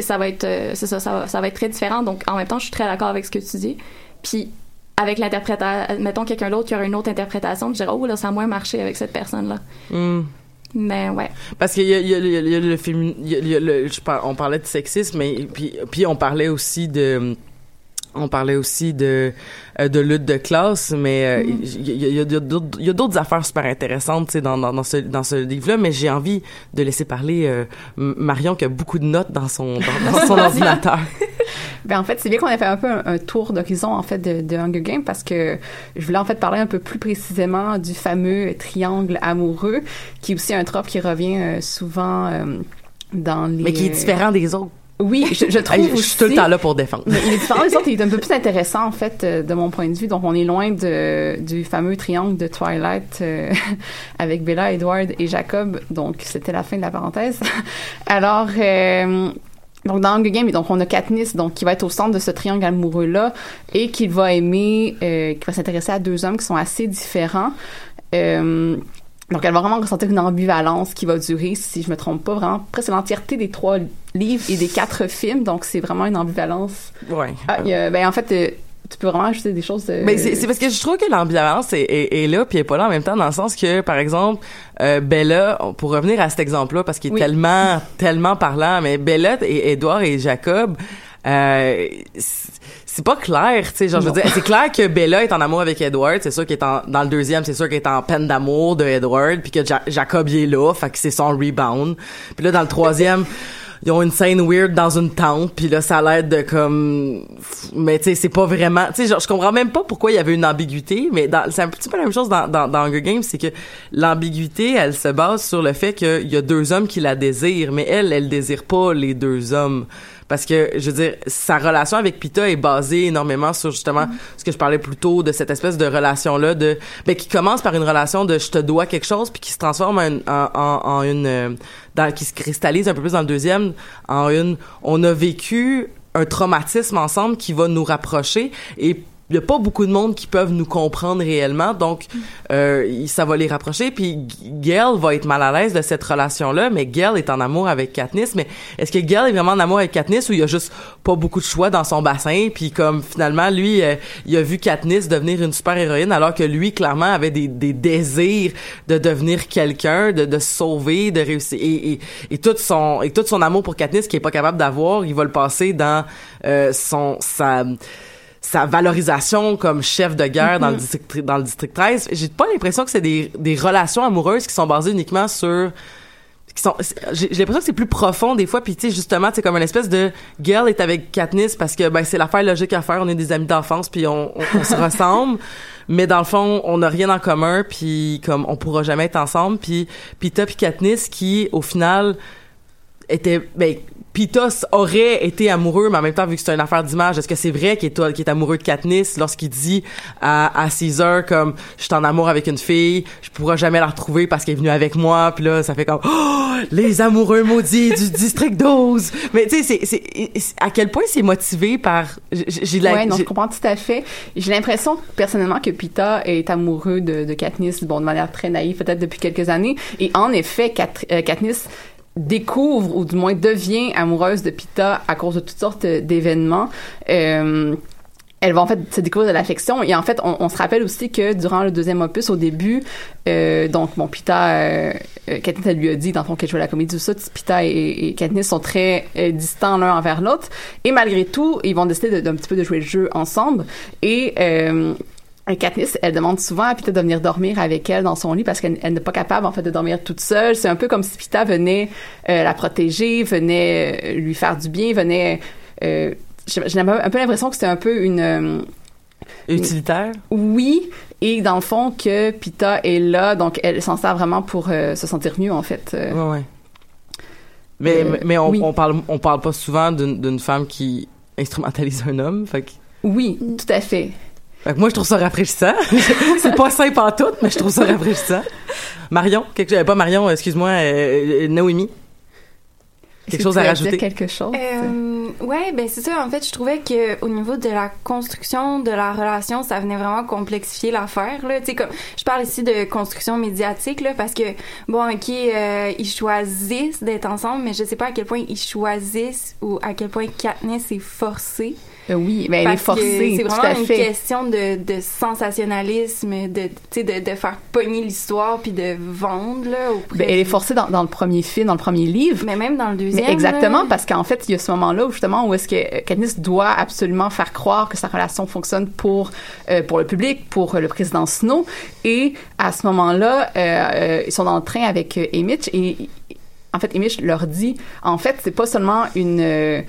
ça va être, euh, c'est ça, ça va, va être très différent. Donc, en même temps, je suis très d'accord avec ce que tu dis. Puis, avec l'interprétation, mettons quelqu'un d'autre qui aurait une autre interprétation, je dirais, oh là, ça a moins marché avec cette personne-là. Hmm. Mais ouais. Parce qu'il y y y a- le par- on parlait de sexisme, mais puis, puis on parlait aussi de, on parlait aussi de euh, de lutte de classe, mais euh, il y, a- y d'autres- il y a d'autres affaires super intéressantes, dans, dans, dans ce dans ce livre-là. Mais j'ai envie de laisser parler euh, Marion qui a beaucoup de notes dans son dans, dans son ordinateur. Ben en fait, c'est bien qu'on ait fait un peu un, un tour d'horizon en fait de, de Hunger Games parce que je voulais en fait parler un peu plus précisément du fameux triangle amoureux qui est aussi un trope qui revient euh, souvent dans les Mais qui est différent des autres. Oui, je, je trouve Hey, je suis tout le temps là pour défendre. Mais il est différent des autres, il est un peu plus intéressant en fait euh, de mon point de vue. Donc on est loin de, du fameux triangle de Twilight euh, avec Bella, Edward et Jacob. Donc c'était la fin de la parenthèse. Alors euh, donc dans Hunger Games, donc on a Katniss donc qui va être au centre de ce triangle amoureux là et qui va aimer, euh, qui va s'intéresser à deux hommes qui sont assez différents. Euh, donc, elle va vraiment ressentir une ambivalence qui va durer, si je me trompe pas, vraiment presque l'entièreté des trois livres et des quatre films. Donc, c'est vraiment une ambivalence. Ouais. Ah, ben, en fait, euh, tu peux vraiment ajouter des choses. de- Mais c'est parce que je trouve que l'ambivalence est, est, est là puis elle est pas là en même temps dans le sens que par exemple euh, Bella pour revenir à cet exemple-là parce qu'il est Oui. tellement tellement parlant mais Bella et Edouard et Jacob euh, c'est- pas clair, tu sais, genre, je veux dire, c'est clair que Bella est en amour avec Edward, c'est sûr qu'il est en, dans le deuxième, c'est sûr qu'il est en peine d'amour de Edward, puis que Ja- Jacob il est là, fait que c'est son rebound. Puis là, dans le troisième, ils ont une scène weird dans une tente, puis là, ça a l'air de comme, mais tu sais, c'est pas vraiment, tu sais, genre, je comprends même pas pourquoi il y avait une ambiguïté, mais c'est un petit peu la même chose dans, dans, dans Hunger Games, c'est que l'ambiguïté, elle se base sur le fait qu'il y a deux hommes qui la désirent, mais elle, elle désire pas les deux hommes. Parce que je veux dire sa relation avec Pita est basée énormément sur justement ce que je parlais plus tôt de cette espèce de relation là de ben qui commence par une relation de je te dois quelque chose puis qui se transforme en, en, en, en une euh, dans, qui se cristallise un peu plus dans le deuxième en une on a vécu un traumatisme ensemble qui va nous rapprocher et il y a pas beaucoup de monde qui peuvent nous comprendre réellement, donc euh, il- ça va les rapprocher. Puis Gail va être mal à l'aise de cette relation-là, mais Gail est en amour avec Katniss. Mais est-ce que Gail est vraiment en amour avec Katniss ou il y a juste pas beaucoup de choix dans son bassin? Puis comme finalement lui, euh, il a vu Katniss devenir une super héroïne, alors que lui clairement avait des, des désirs de devenir quelqu'un, de, de se sauver, de réussir. Et, et, et tout son et tout son amour pour Katniss qu'il est pas capable d'avoir, il va le passer dans euh, son sa sa valorisation comme chef de guerre dans le district dans le district 13 j'ai pas l'impression que c'est des, des relations amoureuses qui sont basées uniquement sur qui sont j'ai l'impression que c'est plus profond des fois. Puis tu sais justement c'est comme une espèce de Gail est avec Katniss parce que ben c'est l'affaire logique à faire. On est des amis d'enfance puis on, on, on se ressemble. Mais dans le fond on n'a rien en commun puis comme on pourra jamais être ensemble. Puis Pita puis Katniss qui au final était ben Pitos aurait été amoureux, mais en même temps, vu que c'est une affaire d'image, est-ce que c'est vrai qu'il est, amoureux de Katniss lorsqu'il dit à, à Caesar comme je suis en amour avec une fille, je pourrai jamais la retrouver parce qu'elle est venue avec moi, puis là ça fait comme oh, les amoureux maudits du district 12. Mais tu sais, c'est, à quel point c'est motivé par j'ai, la ouais, non, je comprends tout à fait. J'ai l'impression, personnellement, que Pita est amoureux de, de Katniss, bon, de manière très naïve, peut-être depuis quelques années. Et en effet, Kat- euh, Katniss découvre, ou du moins devient amoureuse de Pita à cause de toutes sortes d'événements. Euh, elle va en fait se découvrir de l'affection. Et en fait on, se rappelle aussi que durant le deuxième opus au début euh, donc bon Pita euh, euh, Katniss elle lui a dit dans fond qu'elle jouait la comédie tout ça. Pita et, Katniss sont très euh, distants l'un envers l'autre. Et malgré tout ils vont décider de- d'un petit peu de jouer le jeu ensemble. Euh, et Katniss, elle demande souvent à Pita de venir dormir avec elle dans son lit parce qu'elle elle n'est pas capable en fait de dormir toute seule. C'est un peu comme si Pita venait euh, la protéger, venait euh, lui faire du bien, venait. Euh, j'ai un peu l'impression que c'était un peu une utilitaire? Oui, et dans le fond que Pita est là, donc elle s'en sert vraiment pour euh, se sentir mieux en fait. Ouais, ouais. Mais, mais- mais on, oui. on parle on parle pas souvent d'une, d'une femme qui instrumentalise un homme, fait que Oui, tout à fait. Fait que moi, je trouve ça rafraîchissant. c'est pas simple en tout, mais je trouve ça rafraîchissant. Marion, quelque chose, pas Marion, excuse-moi, euh, euh, Noémie. Est-ce Quelque que chose à rajouter? dire quelque chose? Euh, ouais, ben c'est ça. En fait, je trouvais que au niveau de la construction de la relation, ça venait vraiment complexifier l'affaire. Là, tu sais, comme je parle ici de construction médiatique là, parce que bon, ok, euh, ils choisissent d'être ensemble, mais je sais pas à quel point ils choisissent ou à quel point Katniss est forcée. Euh, oui, ben elle est forcée, C'est vraiment une question de, de sensationnalisme, de, faire pogner l'histoire puis de vendre là. Auprès Ben, elle est forcée dans, dans le premier film, dans le premier livre. Mais même dans le deuxième. Mais exactement, là. parce qu'en fait, il y a ce moment-là où justement où est-ce que euh, Katniss doit absolument faire croire que sa relation fonctionne pour euh, pour le public, pour le président Snow, et à ce moment-là, euh, ils sont dans le train avec Emmett et en fait, Emmett leur dit, en fait, c'est pas seulement une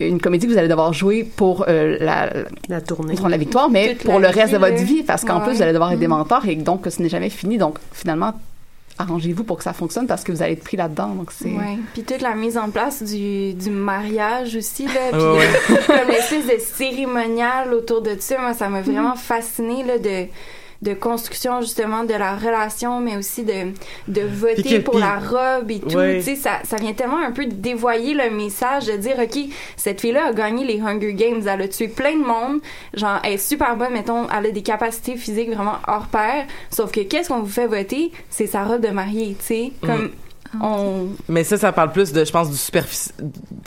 une comédie que vous allez devoir jouer pour euh, la, la tournée, pour la victoire, mais Toute pour le reste vie, de votre vie, parce qu'en Ouais, plus, vous allez devoir être des Mhm. mentors et donc que ce n'est jamais fini. Donc, finalement, arrangez-vous pour que ça fonctionne parce que vous allez être pris là-dedans. Donc, c'est. Ouais. Puis toute la mise en place du, du mariage aussi, là. Puis Ouais, ouais. comme l'espèce de cérémonial autour de ça, moi, ça m'a vraiment fasciné là, de de construction justement de la relation mais aussi de de voter que- pour la robe et tout Ouais. tu sais ça ça vient tellement un peu dévoyer le message de dire OK cette fille là a gagné les Hunger Games elle a tué plein de monde genre elle est super bonne mettons elle a des capacités physiques vraiment hors pair sauf que qu'est-ce qu'on vous fait voter? C'est sa robe de mariée tu sais comme on Mais ça, ça parle plus de, je pense, du superfici-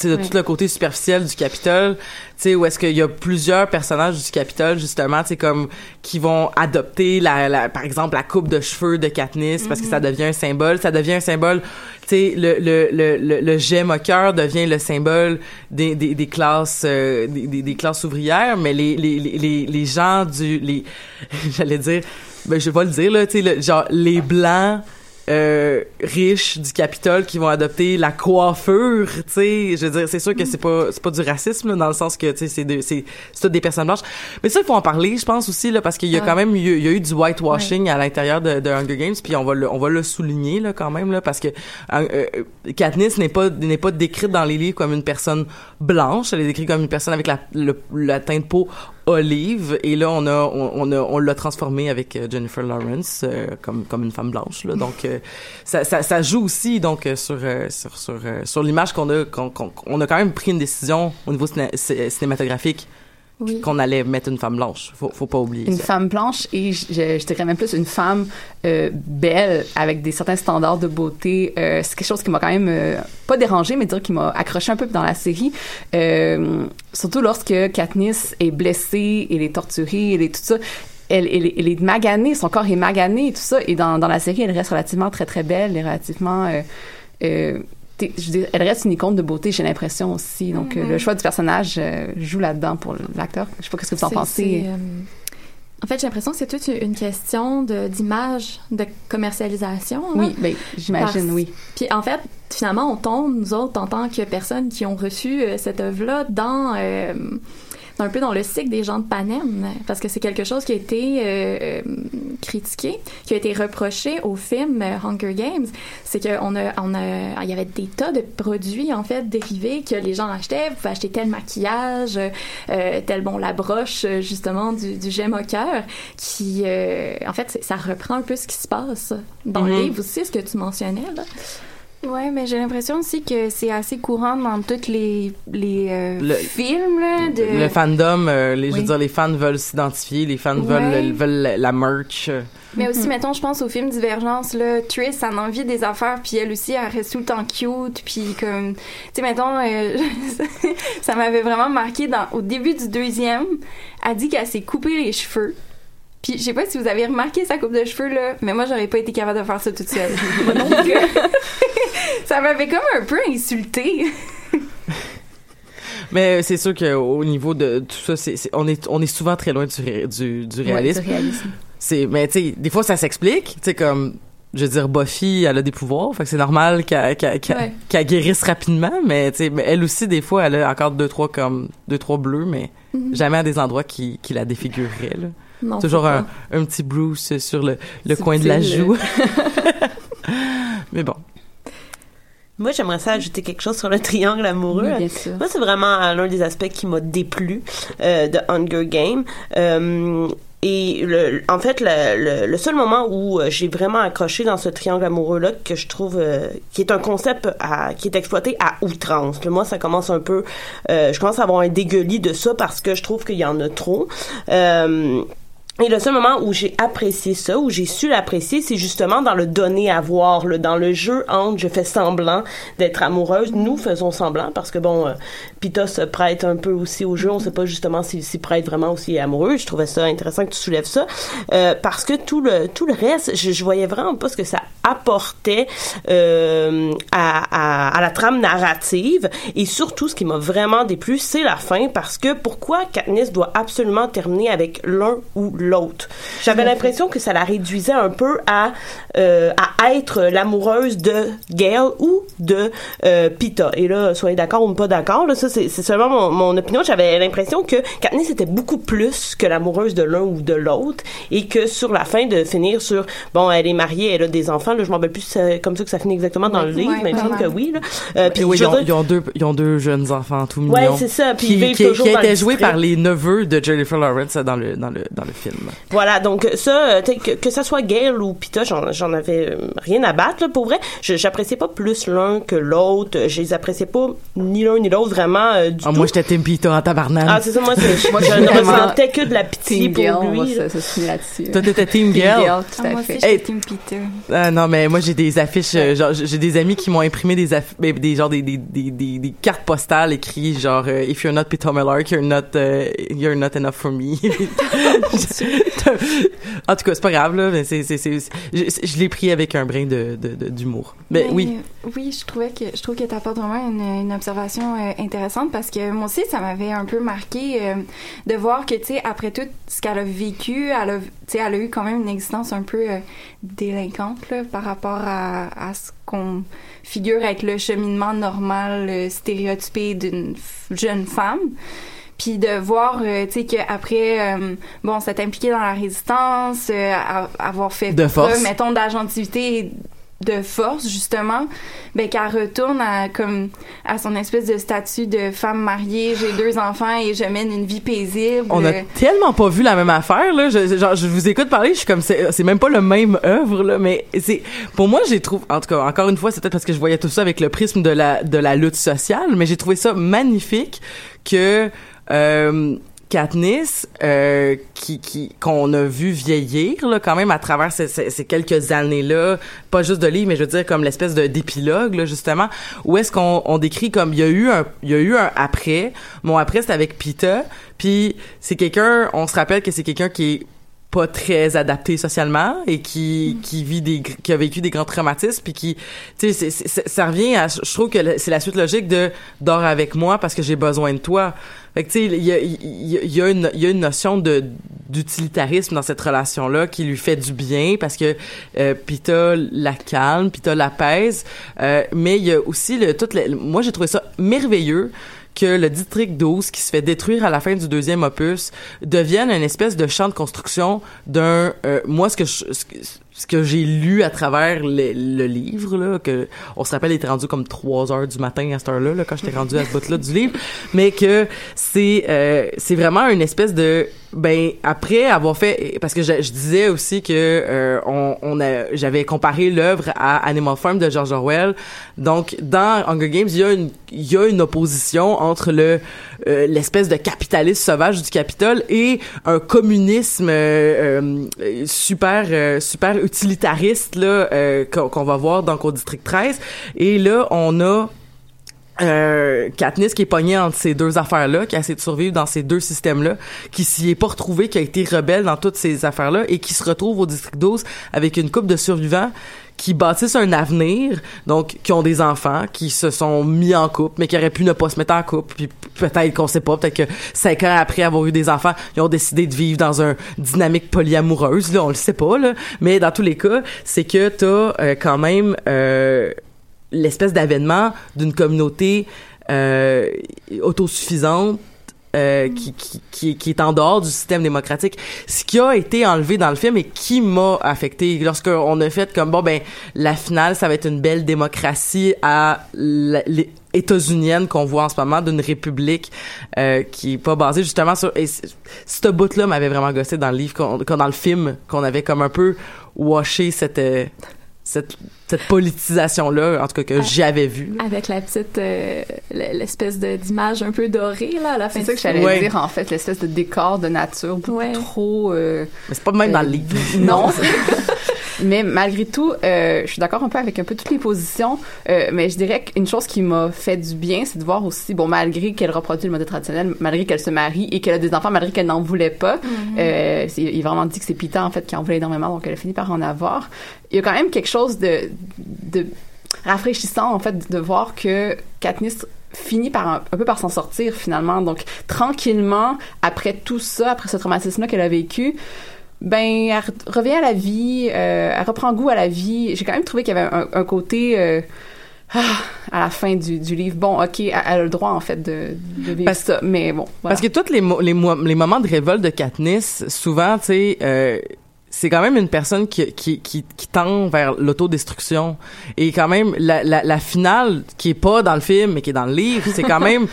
de Ouais. tout le côté superficiel du Capitole, tu sais, où est-ce qu'il y a plusieurs personnages du Capitole, justement, tu sais, comme, qui vont adopter la, la, par exemple, la coupe de cheveux de Katniss, parce que Mhm. ça devient un symbole, ça devient un symbole, tu sais, le, le, le, le, le jet moqueur devient le symbole des, des, des classes, euh, des, des, des classes ouvrières, mais les, les, les, les, les gens du, les, j'allais dire, ben, je vais le dire, là, tu sais, le- genre, les blancs, euh, riches du Capitole qui vont adopter la coiffure, tu sais, je veux dire, c'est sûr que c'est pas c'est pas du racisme là, dans le sens que tu sais c'est de- c'est c'est toutes des personnes blanches. Mais ça il faut en parler, je pense aussi là parce qu'il y a Ah. quand même eu, il y a eu du whitewashing à l'intérieur de, de Hunger Games puis on va le on va le souligner là quand même là parce que euh, euh, Katniss n'est pas n'est pas décrite dans les livres comme une personne blanche, elle est décrite comme une personne avec la le, la teinte de peau olive et là on a on, l'a transformée avec euh, Jennifer Lawrence euh, comme comme une femme blanche là. Donc euh, ça, ça joue aussi donc sur sur sur sur l'image qu'on a qu'on on a quand même pris une décision au niveau cinématographique Oui. qu'on allait mettre une femme blanche faut faut pas oublier Une ça. femme blanche et je, je dirais même plus une femme euh, belle avec des certains standards de beauté. Euh, c'est quelque chose qui m'a quand même euh, pas dérangé, mais dire qui m'a accroché un peu dans la série. Euh, surtout lorsque Katniss est blessée, elle est torturée, elle est tout ça. Elle, elle, elle est maganée, son corps est magané et tout ça. Et dans, dans la série, elle reste relativement très très belle et relativement euh, euh, je elle reste une icône de beauté, j'ai l'impression aussi. Donc, euh, Mhm. le choix du personnage euh, joue là-dedans pour l'acteur. Je sais pas qu'est-ce que vous en pensez? euh, en fait, j'ai l'impression que c'est toute une question d'image, de, commercialisation. là. Oui, ben, j'imagine, oui. Puis en fait, finalement, on tombe, nous autres, en tant que personnes qui ont reçu euh, cette œuvre-là, dans, un peu dans le cycle des gens de Panem, parce que c'est quelque chose qui a été euh, euh, critiqué, qui a été reproché au film euh, Hunger Games. C'est qu'on a, on a, il y avait des tas de produits, en fait, dérivés que les gens achetaient. Vous pouvez acheter tel maquillage, euh, tel, bon, la broche, justement, du, du gemme au cœur, qui, euh, en fait, ça reprend un peu ce qui se passe dans le Mhm. livre aussi, ce que tu mentionnais, là. Ouais, mais j'ai l'impression aussi que c'est assez courant dans tous les, les euh, Le- films, là, de... le fandom euh, les je veux Oui. dire les fans veulent s'identifier les fans Ouais. veulent veulent la- la merch. Mais aussi, mettons, je pense au film Divergence, là, Triss, elle a envie des affaires, puis elle aussi, elle reste tout le temps cute, puis comme, tu sais, mettons, euh, ça m'avait vraiment marqué dans, au début du deuxième, elle dit qu'elle s'est coupé les cheveux. Puis, je sais pas si vous avez remarqué sa coupe de cheveux, là, mais moi, j'aurais pas été capable de faire ça toute seule. Donc, euh, ça m'avait comme un peu insulté. mais c'est sûr que au niveau de tout ça c'est c'est- on est on est souvent très loin du ré- du, du réalisme Ouais, du réalisme. c'est mais tu sais des fois ça s'explique tu sais comme je veux dire Buffy elle a des pouvoirs fait que c'est normal qu'elle qu'elle qu'elle- Ouais. qu'elle guérisse rapidement mais tu sais mais elle aussi des fois elle a encore deux trois comme deux trois bleus mais Mhm. jamais à des endroits qui qui la défigureraient là Non, toujours un, un petit Bruce sur le le coin de la joue mais bon Moi, j'aimerais ça ajouter quelque chose sur le triangle amoureux. Oui, bien sûr. Moi, c'est vraiment euh, l'un des aspects qui m'a déplu euh, de Hunger Game. Euh, et le, en fait, le, le, le seul moment où j'ai vraiment accroché dans ce triangle amoureux-là, que je trouve, euh, qui est un concept à, qui est exploité à outrance. Moi, ça commence un peu, euh, je commence à avoir un dégueulis de ça parce que je trouve qu'il y en a trop. Et le seul moment où j'ai apprécié ça, où j'ai su l'apprécier, c'est justement dans le donner à voir, là, dans le jeu entre je fais semblant d'être amoureuse, nous faisons semblant parce que bon, euh, Pita se prête un peu aussi au jeu, on sait pas justement s'il s'y prête vraiment aussi amoureux. Je trouvais ça intéressant que tu soulèves ça euh, parce que tout le tout le reste, je, je voyais vraiment pas ce que ça apportait euh, à, à, à la trame narrative et surtout ce qui m'a vraiment déplu, c'est la fin parce que pourquoi Katniss doit absolument terminer avec l'un ou l'autre. J'avais l'impression que ça la réduisait un peu à euh, à être l'amoureuse de Gale ou de euh, Pita. Et là, soyez d'accord ou pas d'accord, là, ça c'est c'est seulement mon, mon opinion. J'avais l'impression que Katniss était beaucoup plus que l'amoureuse de l'un ou de l'autre et que sur la fin de finir sur bon, elle est mariée, elle a des enfants. Là, je m'en rappelle plus si c'est comme ça que ça finit exactement dans le livre, mais il me semble que oui. Là. Euh, puis oui, ils ont, dire- ils ont deux, ils ont deux jeunes enfants tout mignons. Ouais, c'est ça, puis qui, ils vivent qui, toujours qui dans district. par les neveux de Jennifer Lawrence dans le, dans le, dans le film. Voilà, donc ça, euh, que, que ça soit Gale ou Pita, j'en, j'en avais euh, rien à battre, là, pour vrai. J'appréciais pas plus l'un que l'autre. Je les appréciais pas ni l'un ni l'autre vraiment euh, du Ah, tout. moi, j'étais Tim Peter en tabarnak. Ah, c'est ça, moi, je ne ressentais que de la pitié pour va lui. signer là-dessus. Toi, t'étais Team Gale? Gale, tout Ah, à moi aussi, fait. Hey. Team Peter. Ah non, mais moi j'ai des affiches, euh, genre j'ai des amis qui m'ont imprimé des aff- des genre des, des, des, des, des cartes postales écrites genre euh, if you're not Peter Miller, you're not uh, you're not enough for me. en tout cas, c'est pas grave, là, mais c'est, c'est, je, je l'ai pris avec un brin de, de, de- d'humour. Mais Mais, oui. Oui, je trouvais que je trouve que tu apportes vraiment une, une observation euh, intéressante parce que moi aussi ça m'avait un peu marqué euh, de voir que tu sais après tout ce qu'elle a vécu, elle a elle a eu quand même une existence un peu euh, délinquante là, par rapport à, à ce qu'on figure être le cheminement normal stéréotypé d'une f- jeune femme. Puis de voir, euh, tu sais, qu'après, euh, bon, s'être impliqué dans la résistance, euh, avoir fait De force. preuve, mettons, d'agentivité de force, justement, ben qu'elle retourne à, comme, à son espèce de statut de femme mariée, j'ai deux enfants et je mène une vie paisible. On a tellement pas vu la même affaire là. Je, genre, je vous écoute parler, je suis comme c'est c'est même pas le même œuvre là, mais c'est pour moi j'ai trouvé en tout cas encore une fois c'est peut-être parce que je voyais tout ça avec le prisme de la de la lutte sociale, mais j'ai trouvé ça magnifique que euh, Katniss, euh, qui, qui qu'on a vu vieillir là, quand même à travers ces, ces, ces quelques années-là, pas juste de livres, mais je veux dire comme l'espèce de d'épilogue là justement, où est-ce qu'on on décrit comme il y a eu un il y a eu un après, mon après c'est avec Pita, puis c'est quelqu'un, on se rappelle que c'est quelqu'un qui est pas très adapté socialement et qui qui vit des qui a vécu des grands traumatismes puis qui tu sais ça revient à je trouve que c'est la suite logique de dors avec moi parce que j'ai besoin de toi fait que tu sais il y a y, a- y a une notion de d'utilitarisme dans cette relation là qui lui fait du bien parce que euh, Pita la calme Pita l'apaise euh, mais il y a aussi le tout le- moi j'ai trouvé ça merveilleux que le district 12 qui se fait détruire à la fin du deuxième opus devienne une espèce de champ de construction d'un euh, moi ce que je, ce ce que j'ai lu à travers le, le livre là que on se rappelle il était rendu comme 3 heures du matin à cette heure-là là, quand j'étais rendu à ce bout-là du livre mais que c'est euh, c'est vraiment une espèce de ben après avoir fait parce que je, je disais aussi que euh, on, on a j'avais comparé l'œuvre à Animal Farm de George Orwell. Donc dans Hunger Games il y a une il y a une opposition entre le euh, l'espèce de capitalisme sauvage du Capitole et un communisme euh, euh, super euh, super utilitariste là euh, qu'on va voir donc au district 13 et là on a euh, Katniss qui est pognée entre ces deux affaires-là, qui a essayé de survivre dans ces deux systèmes-là, qui s'y est pas retrouvée, qui a été rebelle dans toutes ces affaires-là et qui se retrouve au district 12 avec une couple de survivants qui bâtissent un avenir, donc qui ont des enfants, qui se sont mis en couple, mais qui auraient pu ne pas se mettre en couple, puis peut-être qu'on sait pas, peut-être que cinq ans après avoir eu des enfants, ils ont décidé de vivre dans un dynamique polyamoureuse, là, on le sait pas, là, mais dans tous les cas, c'est que t'as euh, quand même euh, l'espèce d'avènement d'une communauté euh, autosuffisante euh, qui, qui, qui, est en dehors du système démocratique. Ce qui a été enlevé dans le film et qui m'a affecté lorsqu'on a fait comme bon ben la finale ça va être une belle démocratie à la- les états-unienne qu'on voit en ce moment d'une république euh, qui est pas basée justement sur et ce bout là m'avait vraiment gossé dans le livre qu'on- dans le film qu'on avait comme un peu washé cette euh, cette, cette politisation là en tout cas que Ah. j'avais vu Avec la petite, euh, l'espèce de- d'image un peu dorée, là, à la fin C'est ça que j'allais dire, en fait, l'espèce de décor de nature beaucoup trop... euh, mais c'est pas même dans le livre Non. mais malgré tout, euh, je suis d'accord un peu avec un peu toutes les positions, euh, mais je dirais qu'une chose qui m'a fait du bien, c'est de voir aussi, bon, malgré qu'elle reproduit le modèle traditionnel, malgré qu'elle se marie et qu'elle a des enfants, malgré qu'elle n'en voulait pas, euh, c'est- il est vraiment dit que c'est Pita, en fait, qui en voulait énormément, donc elle a fini par en avoir. Il y a quand même quelque chose de, de rafraîchissant, en fait, de voir que Katniss finit par un, un peu par s'en sortir finalement. Donc tranquillement, après tout ça, après ce traumatisme-là qu'elle a vécu, ben elle re- revient à la vie, euh, elle reprend goût à la vie. J'ai quand même trouvé qu'il y avait un, un côté euh, ah, à la fin du, du livre. Bon, ok, elle, a le droit en fait de, de vivre Parce- ça, mais bon. voilà. Parce que tous les, mo- les, mo- les moments de révolte de Katniss, souvent, tu sais, euh, c'est quand même une personne qui, qui, qui, qui tend vers l'autodestruction. Et quand même, la, la, la finale, qui est pas dans le film, mais qui est dans le livre, c'est quand même...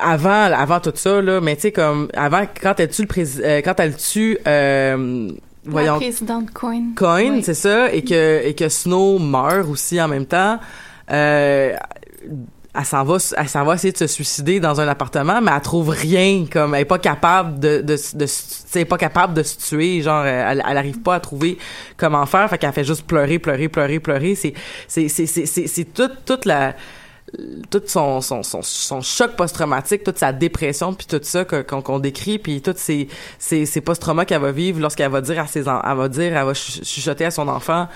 avant avant tout ça là mais tu sais comme avant quand elle tue le président quand elle tue euh, La voyons présidente Coin. Coin, Oui. c'est ça, et que et que Snow meurt aussi en même temps. Euh, elle s'en va, elle s'en va essayer de se suicider dans un appartement, mais elle trouve rien, comme elle est pas capable de, de, de, est pas capable de se tuer, genre elle, elle arrive pas à trouver comment faire, fait qu'elle fait juste pleurer, pleurer, pleurer, pleurer. C'est, c'est, c'est, c'est, c'est, c'est toute, toute la tout son, son, son, son choc post-traumatique, toute sa dépression, puis tout ça qu'on décrit, puis toutes ces, ces, ces post-traumas qu'elle va vivre lorsqu'elle va dire à ses en- elle va dire, elle va ch- chuchoter à son enfant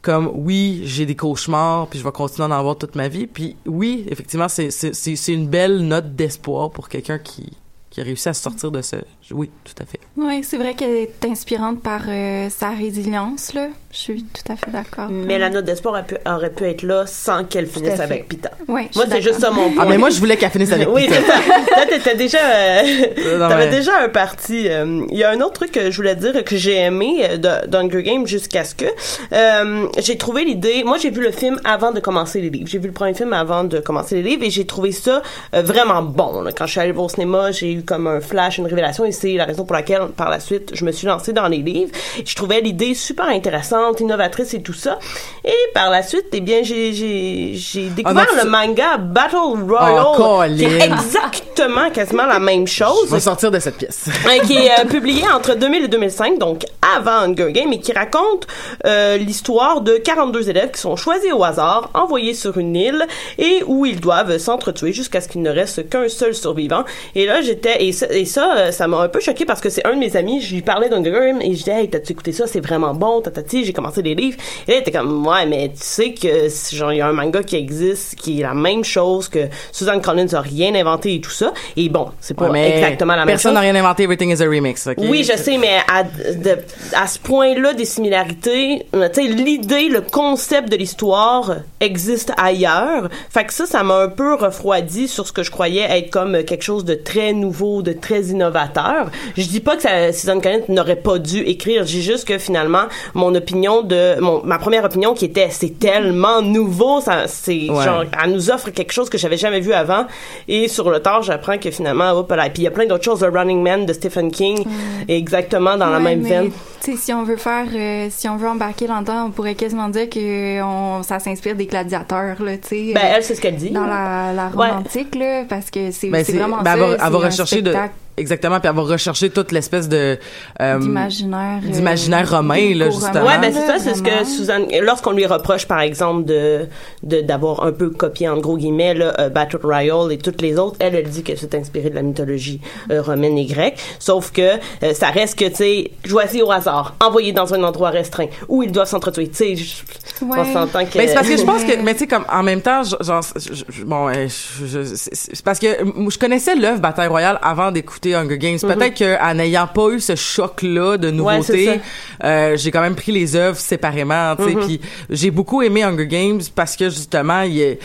comme oui, j'ai des cauchemars, puis je vais continuer à avoir toute ma vie. Puis oui, effectivement, c'est une belle note d'espoir pour quelqu'un qui qui a réussi à se sortir de ce. Oui, tout à fait. Oui, c'est vrai qu'elle est inspirante par euh, sa résilience, là. Je suis tout à fait d'accord. Mais la note d'espoir aurait pu, aurait pu être là sans qu'elle finisse avec Pita. Ouais, Moi, c'est juste ça mon point. Ah, mais moi, je voulais qu'elle finisse avec Oui, ça. Toi, t'étais déjà, euh, non, t'avais mais- déjà un parti. euh, Il y a un autre truc que je voulais dire que j'ai aimé euh, d'Hunger Games jusqu'à ce que euh, j'ai trouvé l'idée. Moi, j'ai vu le film avant de commencer les livres. J'ai vu le premier film avant de commencer les livres et j'ai trouvé ça euh, vraiment bon. là. Quand je suis allée voir au cinéma, j'ai eu comme un flash, une révélation et c'est la raison pour laquelle, par la suite, je me suis lancée dans les livres. Je trouvais l'idée super intéressante, innovatrice et tout ça. Et par la suite, eh bien, j'ai j'ai j'ai découvert Ah le manga Battle Royale, Oh, qui est exactement quasiment la même Je chose. vais sortir de cette pièce. Qui est euh, publié entre 2000 et 2005, donc avant Hunger Games, et qui raconte euh, l'histoire de 42 élèves qui sont choisis au hasard, envoyés sur une île, et où ils doivent s'entretuer jusqu'à ce qu'il ne reste qu'un seul survivant. Et là, j'étais... Et ça, et ça, euh, ça m'a un peu choqué parce que c'est un de mes amis, je lui parlais d'Hunger Games, et je disais, hey, t'as-tu écouté ça? C'est vraiment bon, tatati, j'ai commencé les livres. Et là, il était comme, ouais, mais tu sais que, genre, il y a un manga qui existe, qui est la même chose, que Susan Collins a rien inventé et tout ça. Et bon, c'est pas Ouais, exactement la même chose. Personne n'a rien inventé. Everything is a remix. Oui, je sais, mais à, de- à ce point-là des similarités, euh, tu sais, l'idée, le concept de l'histoire existe ailleurs. Fait que ça, ça m'a un peu refroidi sur ce que je croyais être comme quelque chose de très nouveau, de très innovateur. Je dis pas que ça, Susan Collins n'aurait pas dû écrire. Je dis juste que finalement, mon opinion de, mon, ma première opinion qui était, c'est tellement nouveau, ça, c'est Ouais. genre, elle nous offre quelque chose que j'avais jamais vu avant. Et sur le tard, j'apprends que finalement, hop là. Puis il y a plein d'autres choses. The Running Man de Stephen King, exactement dans la Ouais, même mais, veine. Tu sais, si on veut faire, euh, si on veut embarquer là-dedans, on pourrait quasiment dire que on, ça s'inspire des gladiateurs, là, tu sais. Ben, euh, elle, c'est ce qu'elle dit. Dans la, la Ouais. romantique, là, parce que c'est Ben, vraiment ben, ça. elle va, elle va c'est un rechercher de exactement puis elle va rechercher toute l'espèce de euh, d'imaginaire. euh, d'imaginaire romain là justement. Ouais, ben c'est ça, c'est ce que. Suzanne, lorsqu'on lui reproche par exemple de de d'avoir un peu copié en gros guillemets là, euh, Battle Royale et toutes les autres, elle elle dit que c'est inspiré de la mythologie euh, romaine et grecque, sauf que euh, ça reste que tu sais choisi au hasard, envoyé dans un endroit restreint où ils doivent s'entretuer, tu sais, je- on Ouais. s'entend que Mais c'est parce que je pense que Ouais. mais tu sais comme en même temps je- genre je- je- bon je- je- c'est parce que je connaissais l'œuvre Bataille Royale avant d'écouter Hunger Games. Peut-être que en n'ayant pas eu ce choc là de. Ouais, nouveauté, euh, j'ai quand même pris les œuvres séparément, tu sais Mhm. puis j'ai beaucoup aimé Hunger Games parce que justement il est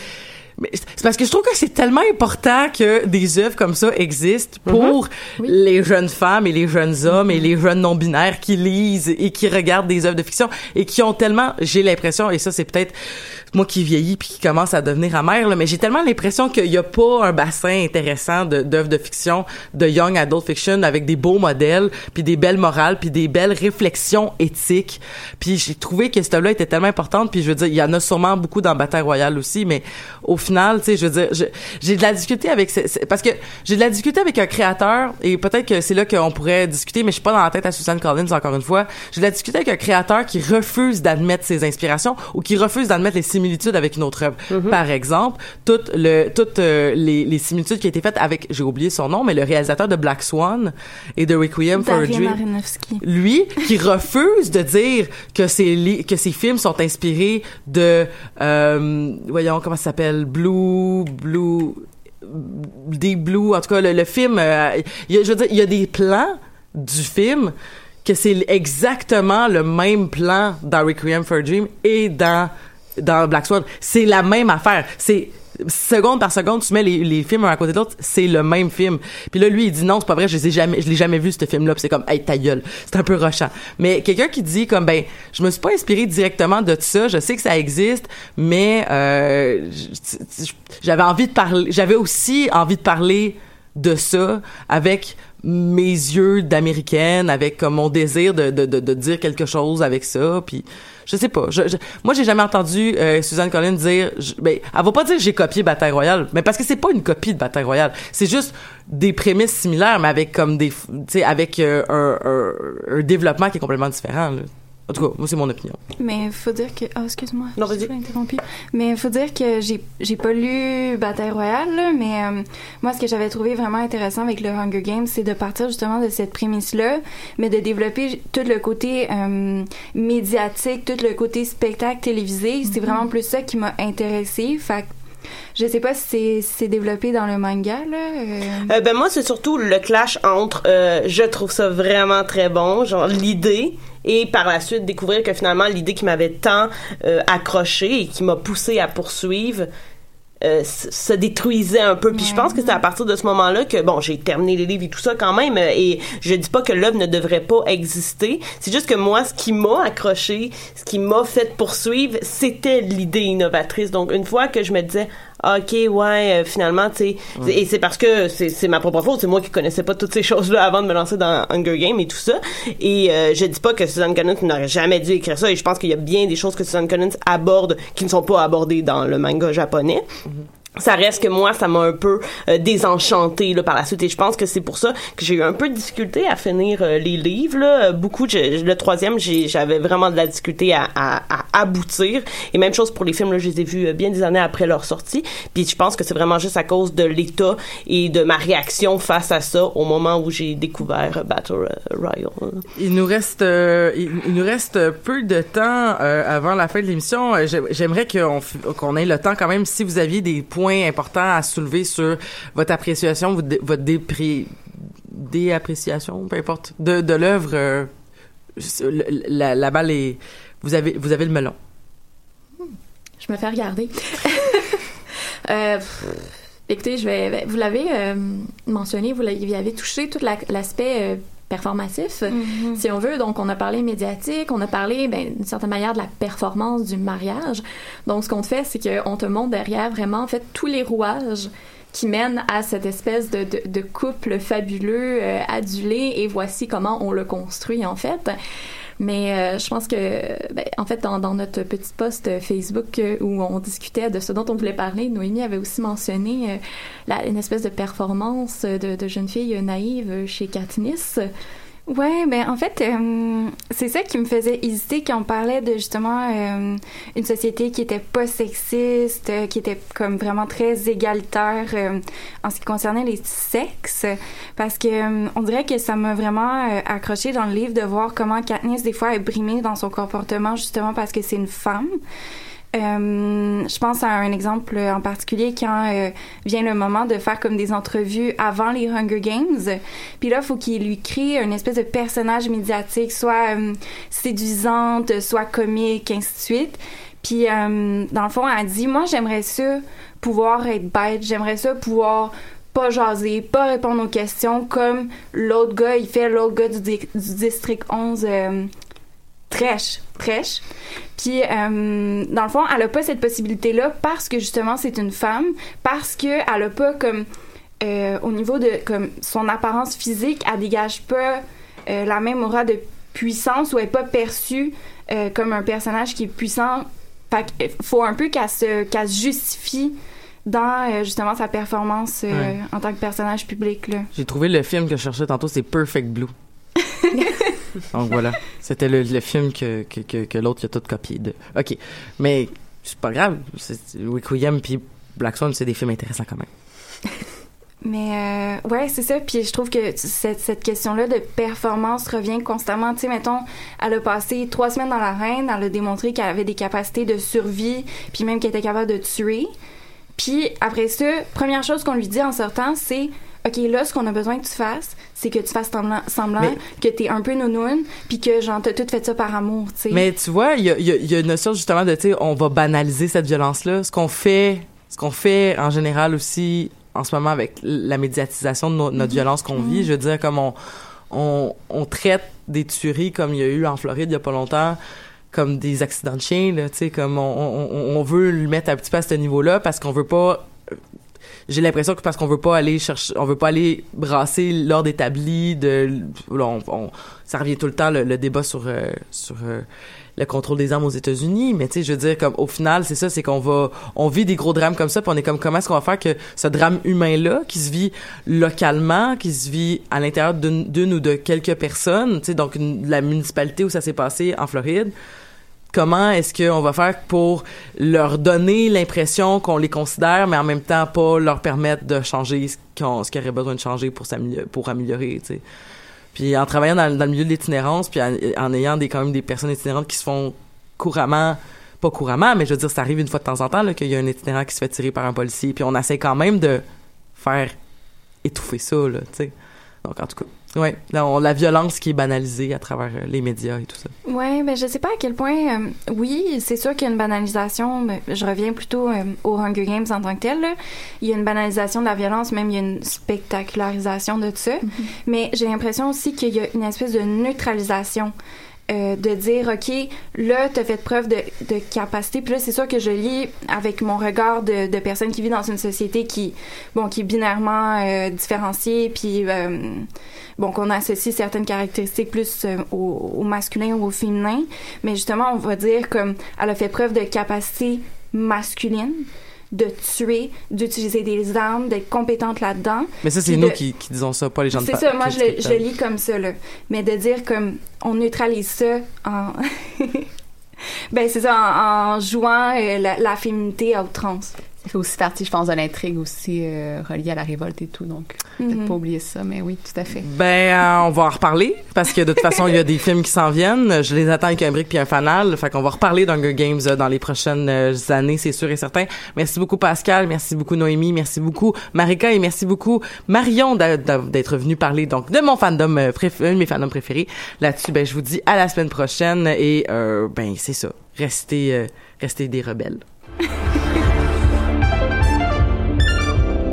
c'est parce que je trouve que c'est tellement important que des œuvres comme ça existent Mhm. pour les jeunes femmes et les jeunes hommes et les jeunes non binaires qui lisent et qui regardent des œuvres de fiction et qui ont tellement j'ai l'impression et ça c'est peut-être moi qui vieillis puis qui commence à devenir amère là, mais j'ai tellement l'impression qu'il y a pas un bassin intéressant d'œuvres de fiction de young adult fiction avec des beaux modèles puis des belles morales puis des belles réflexions éthiques. Puis j'ai trouvé que cette là était tellement importante puis je veux dire il y en a sûrement beaucoup dans Bataille royale aussi mais au final tu sais je veux dire j'ai de la difficulté avec ce- ce- parce que j'ai de la difficulté avec un créateur et peut-être que c'est là qu'on pourrait discuter mais je suis pas dans la tête à Susan Collins encore une fois. J'ai de la difficulté avec un créateur qui refuse d'admettre ses inspirations ou qui refuse d'admettre les similitudes avec une autre œuvre. Par exemple toutes le toutes euh, les, les similitudes qui ont été faites avec j'ai oublié son nom mais le réalisateur de Black Swan et de Requiem for a Dream. Lui qui refuse de dire que ses li- que ses films sont inspirés de euh, voyons comment ça s'appelle? Blue Blue des Blue en tout cas le, film euh, je veux dire il y a des plans du film que c'est exactement le même plan dans Requiem for a Dream et dans dans Black Swan. C'est la même affaire. C'est seconde par seconde tu mets les, les films un à côté de l'autre c'est le même film. Puis là lui il dit non c'est pas vrai je les ai jamais je l'ai jamais vu ce film là c'est comme hey ta gueule c'est un peu rochant. Mais quelqu'un qui dit comme ben je me suis pas inspiré directement de ça je sais que ça existe mais euh, j'avais envie de parler j'avais aussi envie de parler de ça avec mes yeux d'américaine avec comme mon désir de, de, de, de dire quelque chose avec ça puis je sais pas je, je- moi j'ai jamais entendu euh, Suzanne Collins dire je- ben elle va pas dire j'ai copié Bataille Royale mais parce que c'est pas une copie de Bataille Royale c'est juste des prémices similaires mais avec comme des tu sais avec euh, un, un, un développement qui est complètement différent là. En tout cas, moi, c'est mon opinion. Mais faut dire que. Oh, excuse-moi. Non, vas-y. interrompu. Mais faut dire que j'ai, j'ai pas lu Bataille Royale, là, mais euh, moi, ce que j'avais trouvé vraiment intéressant avec le Hunger Games, c'est de partir justement de cette prémisse-là, mais de développer tout le côté euh, médiatique, tout le côté spectacle télévisé. C'est vraiment plus ça qui m'a intéressée. Fait que je sais pas si c'est, si c'est développé dans le manga, là. euh. Euh, ben moi c'est surtout le clash entre euh, je trouve ça vraiment très bon genre l'idée et par la suite découvrir que finalement l'idée qui m'avait tant euh, accroché et qui m'a poussé à poursuivre euh, se détruisait un peu. Puis je pense que c'est à partir de ce moment-là que bon j'ai terminé les livres et tout ça quand même euh, et je dis pas que l'œuvre ne devrait pas exister. C'est juste que moi ce qui m'a accroché ce qui m'a fait poursuivre c'était l'idée innovatrice. Donc une fois que je me disais ok ouais euh, finalement tu sais. Et c'est parce que c'est ma propre faute c'est moi qui connaissais pas toutes ces choses là avant de me lancer dans Hunger Games et tout ça. Et euh, je dis pas que Susan Collins n'aurait jamais dû écrire ça et je pense qu'il y a bien des choses que Susan Collins aborde qui ne sont pas abordées dans le manga japonais ça reste que moi ça m'a un peu euh, désenchanté là par la suite. Et je pense que c'est pour ça que j'ai eu un peu de difficulté à finir euh, les livres là. Euh, beaucoup je- le troisième j'avais vraiment de la difficulté à, à, à aboutir. Et même chose pour les films là je les ai vus euh, bien des années après leur sortie. Puis je pense que c'est vraiment juste à cause de l'état et de ma réaction face à ça au moment où j'ai découvert euh, Battle Royale Il nous reste, il, nous reste peu de temps avant la fin de l'émission. J'ai- J'aimerais qu'on qu'on ait le temps quand même, si vous aviez des points importants à soulever sur votre appréciation, votre, dé- votre dépré, déappréciation, peu importe, de, l'œuvre. euh, la, balle est, vous avez, vous avez le melon. Je me fais regarder. Euh, écoutez, je vais, vous l'avez euh, mentionné, vous vous avez touché tout la- performatif, si on veut. Donc, on a parlé médiatique, on a parlé, ben, d'une certaine manière, de la performance du mariage. Donc, ce qu'on te fait, c'est qu'on te montre derrière vraiment, en fait, tous les rouages qui mènent à cette espèce de, de, de couple fabuleux, euh, adulé, et voici comment on le construit, en fait. Mais euh, je pense que, ben, en fait, dans, notre petit post Facebook euh, où on discutait de ce dont on voulait parler, Noémie avait aussi mentionné euh, une espèce de performance de, jeune fille naïve chez Katniss. Ouais, ben en fait, euh, c'est ça qui me faisait hésiter quand on parlait de justement euh, une société qui était pas sexiste, euh, qui était comme vraiment très égalitaire euh, en ce qui concernait les sexes, parce que euh, on dirait que ça m'a vraiment accroché dans le livre de voir comment Katniss des fois est brimée dans son comportement justement parce que c'est une femme. Euh, je pense à un exemple en particulier quand euh, vient le moment de faire comme des entrevues avant les Hunger Games. Puis là, faut qu'il lui crée une espèce de personnage médiatique, soit euh, séduisante, soit comique, ainsi de suite. Puis dans le fond, elle dit, moi, j'aimerais ça pouvoir être bête, j'aimerais ça pouvoir pas jaser, pas répondre aux questions comme l'autre gars, il fait l'autre gars du, di- du district 11 euh, trèche, trèche. Puis, euh, dans le fond, elle a pas cette possibilité-là parce que justement, c'est une femme, parce que elle a pas comme euh, au niveau de comme son apparence physique, elle dégage pas euh, la même aura de puissance ou elle est pas perçue comme un personnage qui est puissant. Fait faut un peu qu'elle se, qu'elle se justifie dans euh, justement sa performance euh, Ouais. en tant que personnage public. J'ai trouvé le film que je cherchais tantôt, c'est Perfect Blue. Donc voilà, c'était le, film que, que, l'autre a tout copié. Ok, mais c'est pas grave. Requiem puis Black Swan, c'est des films intéressants quand même. Mais euh, ouais, c'est ça. Puis je trouve que cette, cette question-là de performance revient constamment. Tu sais, mettons, elle a passé trois semaines dans l'arène, elle a démontré qu'elle avait des capacités de survie, puis même qu'elle était capable de tuer. Puis après ça, première chose qu'on lui dit en sortant, c'est OK, là, ce qu'on a besoin que tu fasses, c'est que tu fasses semblant, semblant Mais- que t'es un peu nounoun, puis que genre, t'as tout fait ça par amour, tu sais. Mais tu vois, il y a, il y a- il y a une notion justement de, tu sais, on va banaliser cette violence-là. Ce qu'on fait, ce qu'on fait en général aussi en ce moment avec la médiatisation de no- notre violence qu'on vit, je veux dire, comme on, on, on traite des tueries comme il y a eu en Floride il y a pas longtemps comme des accidents de chiens, là, tu sais, comme on, on, on veut le mettre un petit peu à ce niveau-là parce qu'on veut pas j'ai l'impression que parce qu'on veut pas aller chercher on veut pas aller brasser l'ordre établi de là, on, on- ça revient tout le temps le, le débat sur euh, sur euh, le contrôle des armes aux États-Unis, mais tu sais, je veux dire, comme au final, c'est ça, c'est qu'on va, on vit des gros drames comme ça, puis on est comme, comment est-ce qu'on va faire que ce drame humain-là, qui se vit localement, qui se vit à l'intérieur d'une d'une ou de quelques personnes, tu sais, donc une- la municipalité où ça s'est passé en Floride, comment est-ce qu'on va faire pour leur donner l'impression qu'on les considère, mais en même temps pas leur permettre de changer ce qu'on- auraient besoin de changer pour améliorer, tu sais. Puis en travaillant dans, le milieu de l'itinérance, puis en, ayant des, quand même des personnes itinérantes qui se font couramment, pas couramment, mais je veux dire, ça arrive une fois de temps en temps qu'il y a un itinérant qui se fait tirer par un policier, puis on essaie quand même de faire étouffer ça, tu sais. Donc en tout cas, on- la violence qui est banalisée à travers euh, les médias et tout ça. Ouais, ben je sais pas à quel point. euh, oui, c'est sûr qu'il y a une banalisation. mais je reviens plutôt euh, aux Hunger Games en tant que tel. là. Il y a une banalisation de la violence, même il y a une spectacularisation de tout ça. Mais j'ai l'impression aussi qu'il y a une espèce de neutralisation. Euh, de dire ok là t'as fait preuve de, capacité. Puis là c'est sûr que je lis avec mon regard de, personne qui vit dans une société qui bon qui est binairement euh, différenciée puis euh, bon qu'on associe certaines caractéristiques plus au, au masculin ou au féminin. Mais justement on va dire comme elle a fait preuve de capacité masculine de tuer d'utiliser des armes d'être compétente là-dedans Mais ça, c'est nous de- qui, qui disons ça, pas les gens de c'est ça, moi je, le- je lis comme ça, là. Mais de dire comme on neutralise ça en. ben c'est ça, en, en jouant euh, la, la féminité à outrance. Ça fait aussi partie, je pense, de l'intrigue aussi euh, reliée à la révolte et tout. Donc, peut-être Mhm. pas oublier ça, mais oui, tout à fait. Ben, euh, on va en reparler parce que de toute façon, il y a des films qui s'en viennent. Je les attends avec un brick puis un fanal. Fait qu'on va reparler d'Hunger Games euh, dans les prochaines euh, années, c'est sûr et certain. Merci beaucoup Pascal, merci beaucoup Noémie, merci beaucoup Marika et merci beaucoup Marion d'a- d'a- d'être venue parler donc de mon fandom euh, préféré, un de mes fandoms préférés. Là-dessus, ben je vous dis à la semaine prochaine et euh, ben c'est ça. Restez, euh, restez des rebelles.